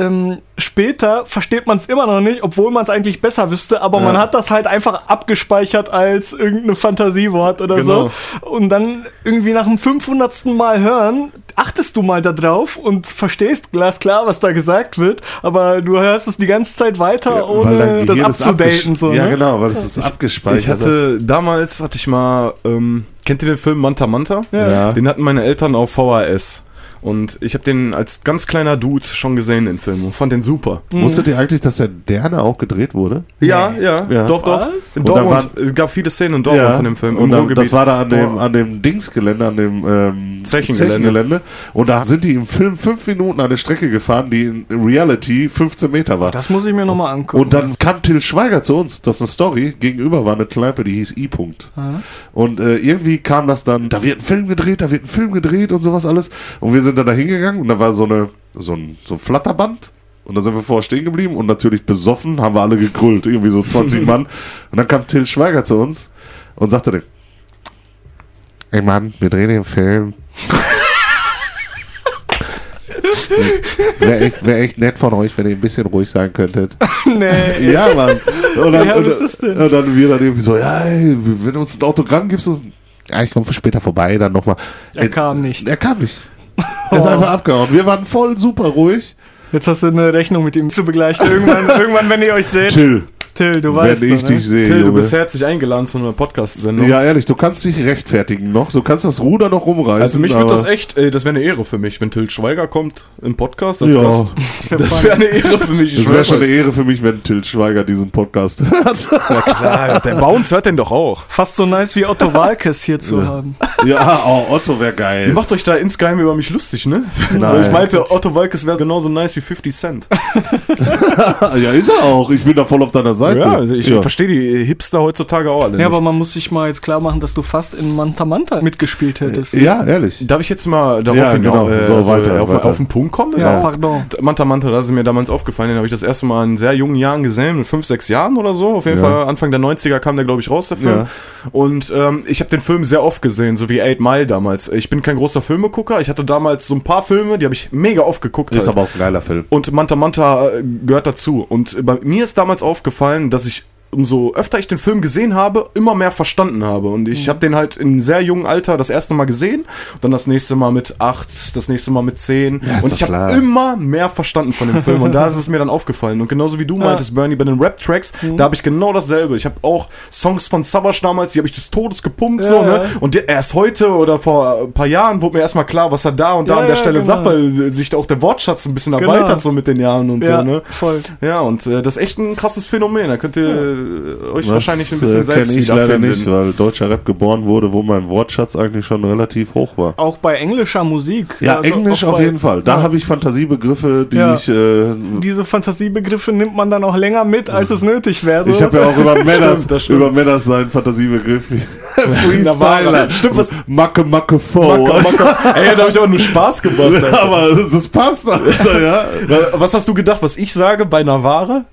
Ähm, später versteht man es immer noch nicht, obwohl man es eigentlich besser wüsste, aber Ja. man hat das halt einfach abgespeichert als irgendein Fantasiewort oder Genau. so. Und dann irgendwie nach dem 500. Mal hören, achtest du mal da drauf und verstehst glasklar, was da gesagt wird, aber du hörst es die ganze Zeit weiter, ohne das abzudaten. So, ja, ne? genau, weil das ist abgespeichert. Ich hatte, damals hatte ich mal, ähm, kennt ihr den Film Manta Manta? Ja. Den hatten meine Eltern auf VHS. Und ich habe den als ganz kleiner Dude schon gesehen, den Film, und fand den super. Wusstet ihr eigentlich, dass der Derne auch gedreht wurde? Ja, ja, Ja. doch, doch. Was? In Dortmund, es gab viele Szenen in Dortmund von dem Film. Und dann, das war da an dem, an dem Dingsgelände, an dem ähm, Zechengelände. Zechengelände. Und da sind die im Film fünf Minuten eine Strecke gefahren, die in Reality 15 Meter war. Das muss ich mir nochmal angucken. Und dann kam Till Schweiger zu uns. Das ist eine Story. Gegenüber war eine Kneipe, die hieß I. -Punkt. Aha. Und äh, irgendwie kam das dann, da wird ein Film gedreht, da wird ein Film gedreht und sowas alles. Und wir sind dann da hingegangen und da war so, eine, so, ein, so ein Flatterband. Und da sind wir vorher stehen geblieben und natürlich besoffen haben wir alle gegrüllt, irgendwie so 20 Mann. Und dann kam Till Schweiger zu uns und sagte dem, ey Mann, wir drehen den Film. Wäre echt, wär echt nett von euch, wenn ihr ein bisschen ruhig sein könntet. nee. Ja, Mann. Und dann, Ja, und, und dann wir dann irgendwie so, ja, ey, wenn du uns ein Autogramm gibst, so, ja, ich komme später vorbei, dann nochmal. Er kam nicht. Er kam nicht. Er ist Oh. einfach abgehauen. Wir waren voll super ruhig. Jetzt hast du eine Rechnung mit ihm zu begleichen. Irgendwann, irgendwann wenn ihr euch seht. Chill, Till, du wenn weißt ich doch, ne? dich sehe. Till, du Junge. bist herzlich eingeladen zu einer Podcast-Sendung. Ja, ehrlich, du kannst dich rechtfertigen noch. Du kannst das Ruder noch rumreißen. Also mich würde das echt, ey, das wäre eine Ehre für mich, wenn Till Schweiger kommt im Podcast als Ja. Gast. Das wäre eine Ehre für mich. ich Das wäre schon eine. Ehre für mich, wenn Till Schweiger diesen Podcast hört. Klar, der Bounce hört den doch auch. Fast so nice wie Otto Walkes hier zu haben. ja, oh, Otto wäre Ihr geil. macht euch da insgeheim über mich lustig, ne? Nein. Weil ich meinte, Otto Walkes wäre genauso nice wie 50 Cent. ja, ist er auch. Ich bin da voll auf deiner Seite. Ja, also ich ja. verstehe die Hipster heutzutage auch alle Ja, nicht. aber man muss sich mal jetzt klar machen, dass du fast in Manta Manta mitgespielt hättest. ja, ehrlich. Darf ich jetzt mal darauf Ja, genau. äh, So, also weiter, auf, weiter. auf den Punkt kommen? Ja, Genau. pardon. Manta Manta, da ist mir damals aufgefallen, den habe ich das erste Mal in sehr jungen Jahren gesehen, mit 5, 6 Jahren oder so. Auf jeden Ja. Fall Anfang der 90er kam der, glaube ich, raus, der Film. Ja. Und ähm, ich habe den Film sehr oft gesehen, so wie Eight Mile damals. Ich bin kein großer Filmegucker. Ich hatte damals so ein paar Filme, die habe ich mega oft geguckt. Ist halt. aber auch ein geiler Film. Und Manta Manta äh, gehört dazu. Und bei mir ist damals aufgefallen, dass ich umso öfter ich den Film gesehen habe, immer mehr verstanden habe. Und ich habe den halt im sehr jungen Alter das erste Mal gesehen, dann das nächste Mal mit acht, das nächste Mal mit zehn. Ja, und ich habe immer mehr verstanden von dem Film. Und da ist es mir dann aufgefallen. Und genauso wie du meintest, Bernie, bei den Rap-Tracks, da habe ich genau dasselbe. Ich habe auch Songs von Savage damals, die habe ich des Todes gepumpt, so, Ja, ne? ja. Und erst heute oder vor ein paar Jahren wurde mir erstmal klar, was er da und da Ja, an der Stelle genau. sagt, weil sich da auch der Wortschatz ein bisschen Genau. erweitert so mit den Jahren und so, ne? voll. Ja, und äh, das ist echt ein krasses Phänomen. Da könnt ihr euch Das, wahrscheinlich ein bisschen äh, selbst kenn ich leider nicht, weil deutscher Rap geboren wurde, wo mein Wortschatz eigentlich schon relativ hoch war. Auch bei englischer Musik. Ja, Also Englisch auf jeden Fall. Da Ja. habe ich Fantasiebegriffe, die Ja. ich. Äh, Diese Fantasiebegriffe nimmt man dann auch länger mit, als es nötig wäre. ich habe ja auch über stimmt. über Medders seinen Fantasiebegriff. Freestyler. Stimmt, was- Macke, Macke, Fo. Macker, Macker. Ey, da habe ich aber nur Spaß gemacht. Alter. Aber das passt also, ja. Was hast du gedacht, was ich sage bei Navare?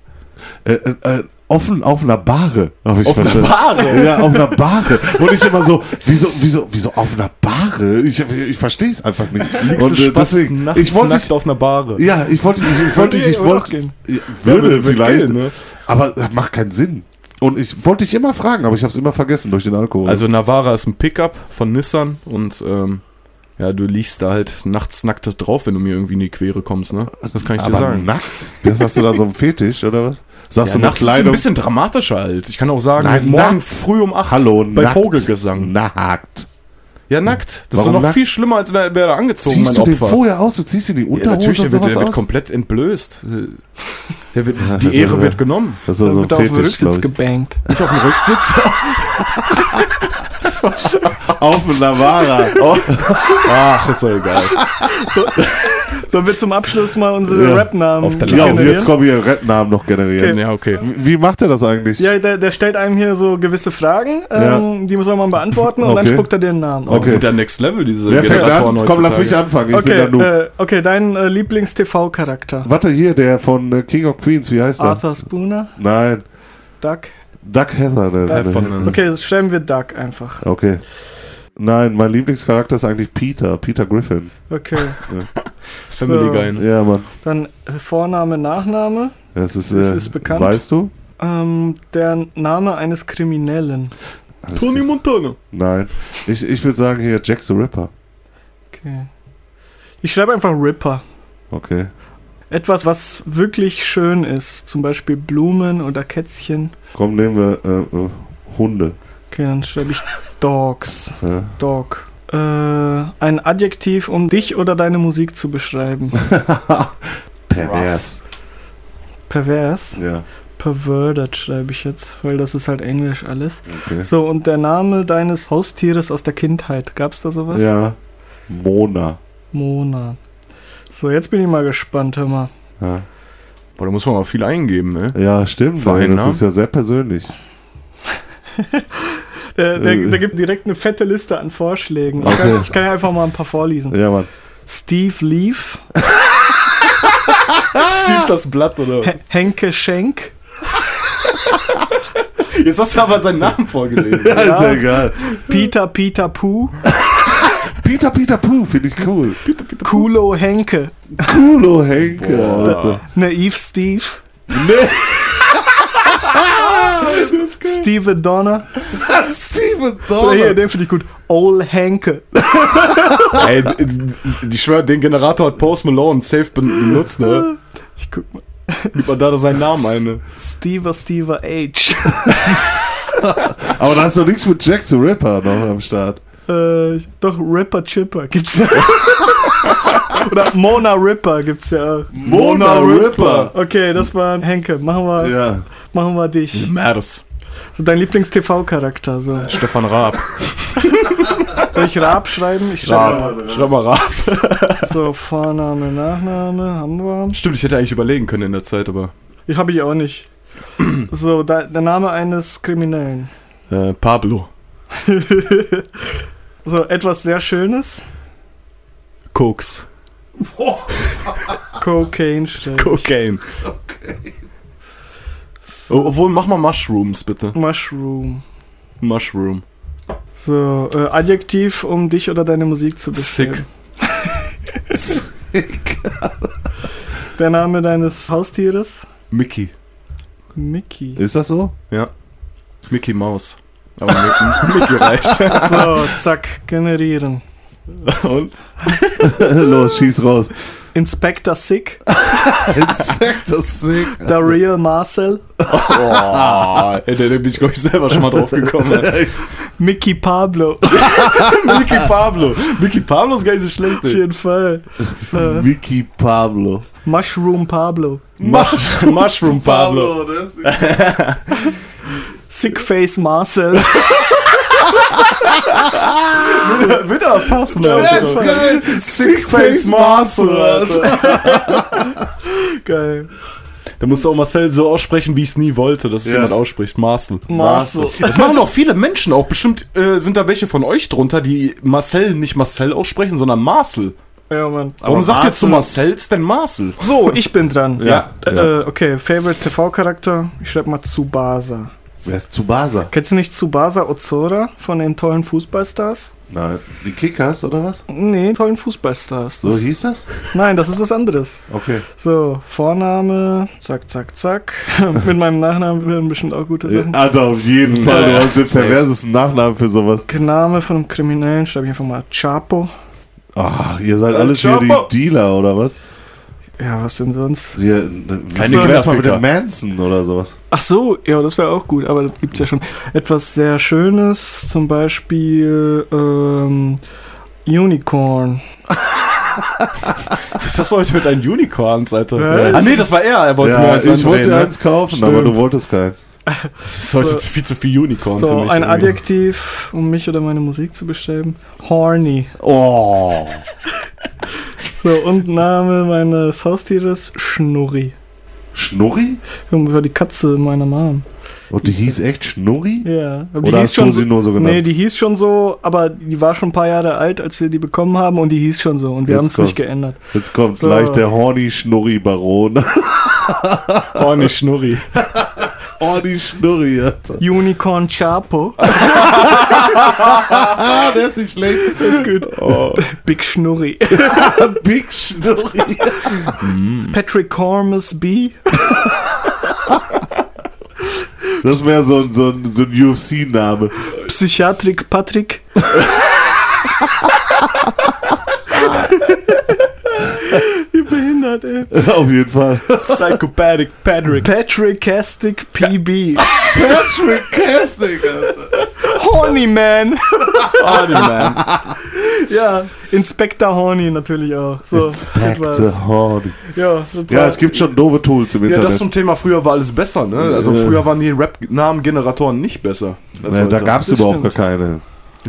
Äh, äh, äh, offen auf einer Bahre, ich Auf einer. Bahre? Ja, auf einer Bahre. Und ich immer so, wieso, wieso, wieso auf einer Bahre? Ich, ich verstehe es einfach nicht. Liegst Und du äh, deswegen, nachts ich wollte nackt auf einer Bahre? Ja, ich wollte, ich, ich wollte, ich, ich wollte. Ja, würde würde vielleicht, gehen, ne? aber das macht keinen Sinn. Und ich wollte dich immer fragen, aber ich habe es immer vergessen durch den Alkohol. Also Navara ist ein Pickup von Nissan und ähm, ja, du liegst da halt nachts nackt drauf, wenn du mir irgendwie in die Quere kommst, ne? Das kann ich dir aber sagen. nackt? Was hast du da so einen Fetisch oder was? Sagst Ja, du nachts ist ein Kleidung? bisschen dramatischer halt. Ich kann auch sagen, Nein, morgen nackt. früh um 8 Hallo, bei nackt. Vogelgesang. Nackt. Ja, nackt. Das ist Warum doch noch nackt? viel schlimmer, als wäre wär er angezogen, Ziehst du mein den Opfer. vorher aus? Du ziehst ihn die ja, Unterhose natürlich, der und wird, sowas der wird aus? komplett entblößt. Der wird, die Ehre ist- wird genommen. Das ist ja Da so ein wird auf den Fetisch, Rücksitz gebankt. Nicht auf dem Rücksitz. Auf dem Navara. Ach, ist doch egal. Sollen wir zum Abschluss mal unsere Ja. Rap-Namen Auf der Ja, und generieren? jetzt kommen hier Rap-Namen noch generieren. Okay. Ja, okay. Wie macht er das eigentlich? Ja, der, der stellt einem hier so gewisse Fragen, ähm, die muss man beantworten und dann Okay. spuckt er den Namen Oh, aus. Das sind ja Next Level, diese Wer fängt Generatoren an? Komm, lass mich anfangen. Ich bin Okay, ja nur. äh, okay, dein äh, Lieblings-TV-Charakter. Warte hier, der von äh, King of Queens, wie heißt der? Arthur Spooner, Nein, Duck. Doug Heather. Der, Äh, der, von, ähm, Okay, schreiben wir Duck einfach. okay. Nein, mein Lieblingscharakter ist eigentlich Peter, Peter Griffin. Okay, Family So. Guy. ne? Ja, Mann. dann äh, Vorname, Nachname. Das ist, Das äh, ist bekannt. Weißt du? Ähm, der Name eines Kriminellen. Alles Tony klar. Montana. Nein. Ich, ich würde sagen hier Jack the Ripper. Okay. Ich schreibe einfach Ripper. Okay. Etwas, was wirklich schön ist. Zum Beispiel Blumen oder Kätzchen. Komm, nehmen wir äh, äh, Hunde. Okay, dann schreibe ich Dogs. Ja. Dog. Äh, ein Adjektiv, um dich oder deine Musik zu beschreiben. Pervers. Pervers. Ja, Perverted schreibe ich jetzt, weil das ist halt Englisch alles. okay. So, und der Name deines Haustieres aus der Kindheit. Gab's da sowas? Ja. Mona. Mona. So, jetzt bin ich mal gespannt, hör mal. Ja, Boah, da muss man mal viel eingeben, ne? ja stimmt. Verein, das ne? ist ja sehr persönlich. Der, der, Äh. der gibt direkt eine fette Liste an Vorschlägen. Ich, Okay. kann, ich kann ja einfach mal ein paar vorlesen. Ja, Mann. Steve Leaf, Steve das Blatt, oder? H Henke Schenk, Jetzt hast du aber seinen Namen vorgelesen. Ja, ist ja egal. Peter Peter Pooh, Peter, Peter Pooh, finde ich cool. Kulo Henke, Coolo Henke, Alter. Naiv Steve, Nee, Steve Donner. Steven Oder hier, den finde ich gut. Old Henke. Ey, ich schwör, den Generator hat Post Malone safe ben- benutzt, ne? Ich guck mal. Gib mal da seinen Namen ein, ne? Steve Steve H. Aber da hast du nichts mit Jack the Ripper noch am Start. Äh, doch, Ripper Chipper gibt's ja. Oder Mona Ripper gibt's ja auch. Mona Ripper. Okay, das war Henke. Machen wir, Ja. machen wir dich. Matters. So dein Lieblings-TV-Charakter. So. Stefan Raab. Soll ich Raab schreiben? Ich schreibe Raab. Schreib mal Raab. so Vorname, Nachname haben wir. Stimmt, ich hätte eigentlich überlegen können in der Zeit, aber. Ich habe ich auch nicht. So, da, der Name eines Kriminellen. Äh, Pablo. So, etwas sehr Schönes. Koks. Cocaine ich. Cocaine. Oh, obwohl, mach mal Mushrooms, bitte. Mushroom. Mushroom. So, äh, Adjektiv, um dich oder deine Musik zu beschreiben. Sick. Der Name deines Haustieres. Mickey. Mickey. Ist das so? Ja. Mickey Maus. Aber Mickey, Mickey reicht. So, zack, generieren. Und? Los, schieß raus. Inspector Sick, Inspector Sick. The Real Marcel, Oh, ey, da bin ich, glaube ich, selber schon mal drauf gekommen. Mickey Pablo. Mickey Pablo. Mickey Pablo ist gar nicht so schlecht, Auf jeden Fall. Vicky Pablo. Mushroom Pablo. Mush Mushroom Pablo. das ist Sickface Marcel. Wird aber passen, geil. Sickface Marcel, Alter. Geil. Da musst du auch Marcel so aussprechen, wie ich es nie wollte, dass es jemand ausspricht. Marcel. Marcel. Das machen auch viele Menschen auch. Bestimmt äh, sind da welche von euch drunter, die Marcel nicht Marcel aussprechen, sondern Marcel. Ja, Mann. Warum Aber sagt ihr zu Marcel- Marcels denn Marcel? So, ich bin dran. Ja. Äh, okay, Favorite TV-Charakter. Ich schreib mal Tsubasa. Wer ist Tsubasa? Kennst du nicht Tsubasa Ozora von den tollen Fußballstars? Nein, die Kickers oder was? Nee, tollen Fußballstars. So Das, hieß das? nein, das ist was anderes. Okay. So, Vorname, zack, zack, zack. Mit meinem Nachnamen werden bestimmt auch gute Sachen. Alter, auf jeden Fall. Du hast den perversesten Nachnamen für sowas. Name von einem Kriminellen schreibe ich einfach mal Chapo. Ach, ihr seid alles hier Chapo. die Dealer oder was? Ja, was denn sonst? Ihr, Keine mal mit dem Manson oder sowas? Ach so, ja, das wäre auch gut, aber das gibt's ja schon. Etwas sehr Schönes, zum Beispiel ähm, Unicorn. Was ist das heute mit deinen Unicorns, Alter? Ja. Ah, nee, das war er. Er wollte Ja, mir eins ich wollte dir ne? eins kaufen, Stimmt. aber du wolltest keins. Das ist heute So. viel zu viel Unicorn für So, mich. ein irgendwie. Adjektiv, um mich oder meine Musik zu beschreiben. Horny. Oh. So, und Name meines Haustieres Schnurri. Schnurri? Das war die Katze meiner Mom. Und die hieß echt Schnurri? Ja. aber die Oder hieß hast du sie nur so genannt? Nee, die hieß schon so, aber die war schon ein paar Jahre alt, als wir die bekommen haben und die hieß schon so und wir haben es nicht geändert. Jetzt kommt So. gleich der Horny Schnurri Baron. Oh, nicht Schnurri. Horny Schnurri, Alter. Unicorn Chapo. Ah, der ist nicht schlecht. ist gut. Oh. Big Schnurri. Big Schnurri. Patrick Cormus B. Das wäre so, ein- so, ein- so ein UFC-Name. Psychiatrik Patrick. Behindert, ey. Auf jeden Fall. Psychopathic Patrick. Patrick Castic PB. Patrick Alter. Horny Man. Oh, man. Ja, Inspector Horny natürlich auch. So, Inspector. Horny. Ja, Ja, es gibt schon doofe Tools im Ja, Internet. das zum Thema früher war alles besser, ne? Also Ja. früher waren die Rap-Namen-Generatoren nicht besser. ja, da gab es überhaupt stimmt. gar keine.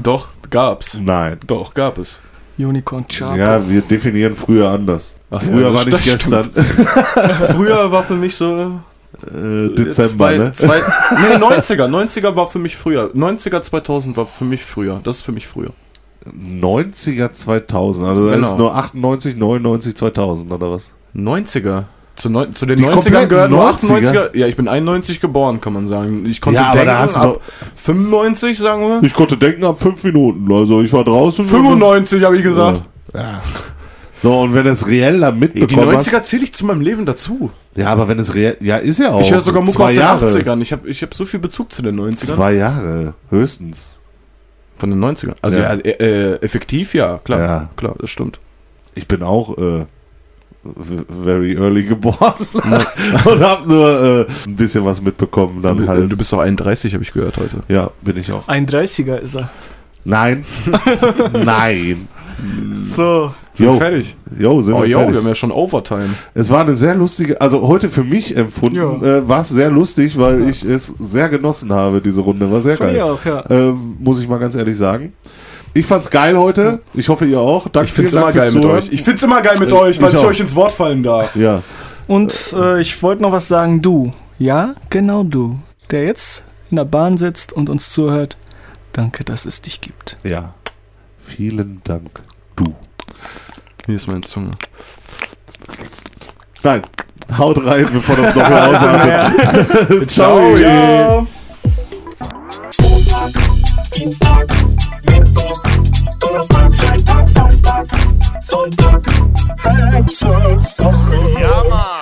Doch, gab's. Nein. Doch, gab es. Unicorn Chapo. Ja, wir definieren früher anders. Ach früher ja, war das- nicht das gestern. Früher war für mich so. Äh, Dezember, zwei, ne? Zwei, nee, 90er. 90er war für mich früher. 90er 2000 war für mich früher. Das ist für mich früher. 90er 2000. Also da Genau. ist nur 98, 99, 2000 oder was? 90er. Zu, neun, zu den Die 90ern kompletten gehören nur 90er? 98er. Ja, ich bin 91 geboren, kann man sagen. Ich konnte Ja, denken, ab 95, sagen wir. Ich konnte denken ab 5 Minuten. Also ich war draußen. 95, habe ich gesagt. Ja. So, und wenn es reell da Die mitbekommen hast. 90er zähle ich zu meinem Leben dazu. Ja, aber wenn es reell. Ja, ist ja auch. Ich höre sogar Mucke aus den Jahre. 80ern. Ich habe ich hab so viel Bezug zu den 90ern. Zwei Jahre, höchstens. Von den 90ern. Also ja, Ja. äh, äh, effektiv ja, klar. Ja. Klar, das stimmt. Ich bin auch äh, very early geboren und hab nur äh, ein bisschen was mitbekommen. Dann Du, halt. du bist doch 31, habe ich gehört heute. ja, bin ich auch. Ein 30er ist er. Nein. Nein. So, Jo, Fertig. jo, sind Oh wir jo, fertig. wir haben ja schon Overtime. Es war eine sehr lustige, also heute für mich empfunden, Ja. äh, war es sehr lustig, weil ich es sehr genossen habe, diese Runde. War sehr ich geil. auch, ja. Ähm, muss ich mal ganz ehrlich sagen. Ich fand's geil heute. Ich hoffe, ihr auch. Danke ich find's immer Dank geil mit euch. Ich find's immer geil mit euch, weil ich, euch ins Wort fallen darf. Ja. Und äh, ich wollte noch was sagen. Du, ja, genau du, der jetzt in der Bahn sitzt und uns zuhört. Danke, dass es dich gibt. Ja. Vielen Dank, du. Hier ist meine Zunge. Nein, haut rein, bevor das noch mehr ausartet. Ciao. Ciao. Dienstag, Mittwoch, Teraz tak, tak, tak, sam stak Sam stak, hej, sam stak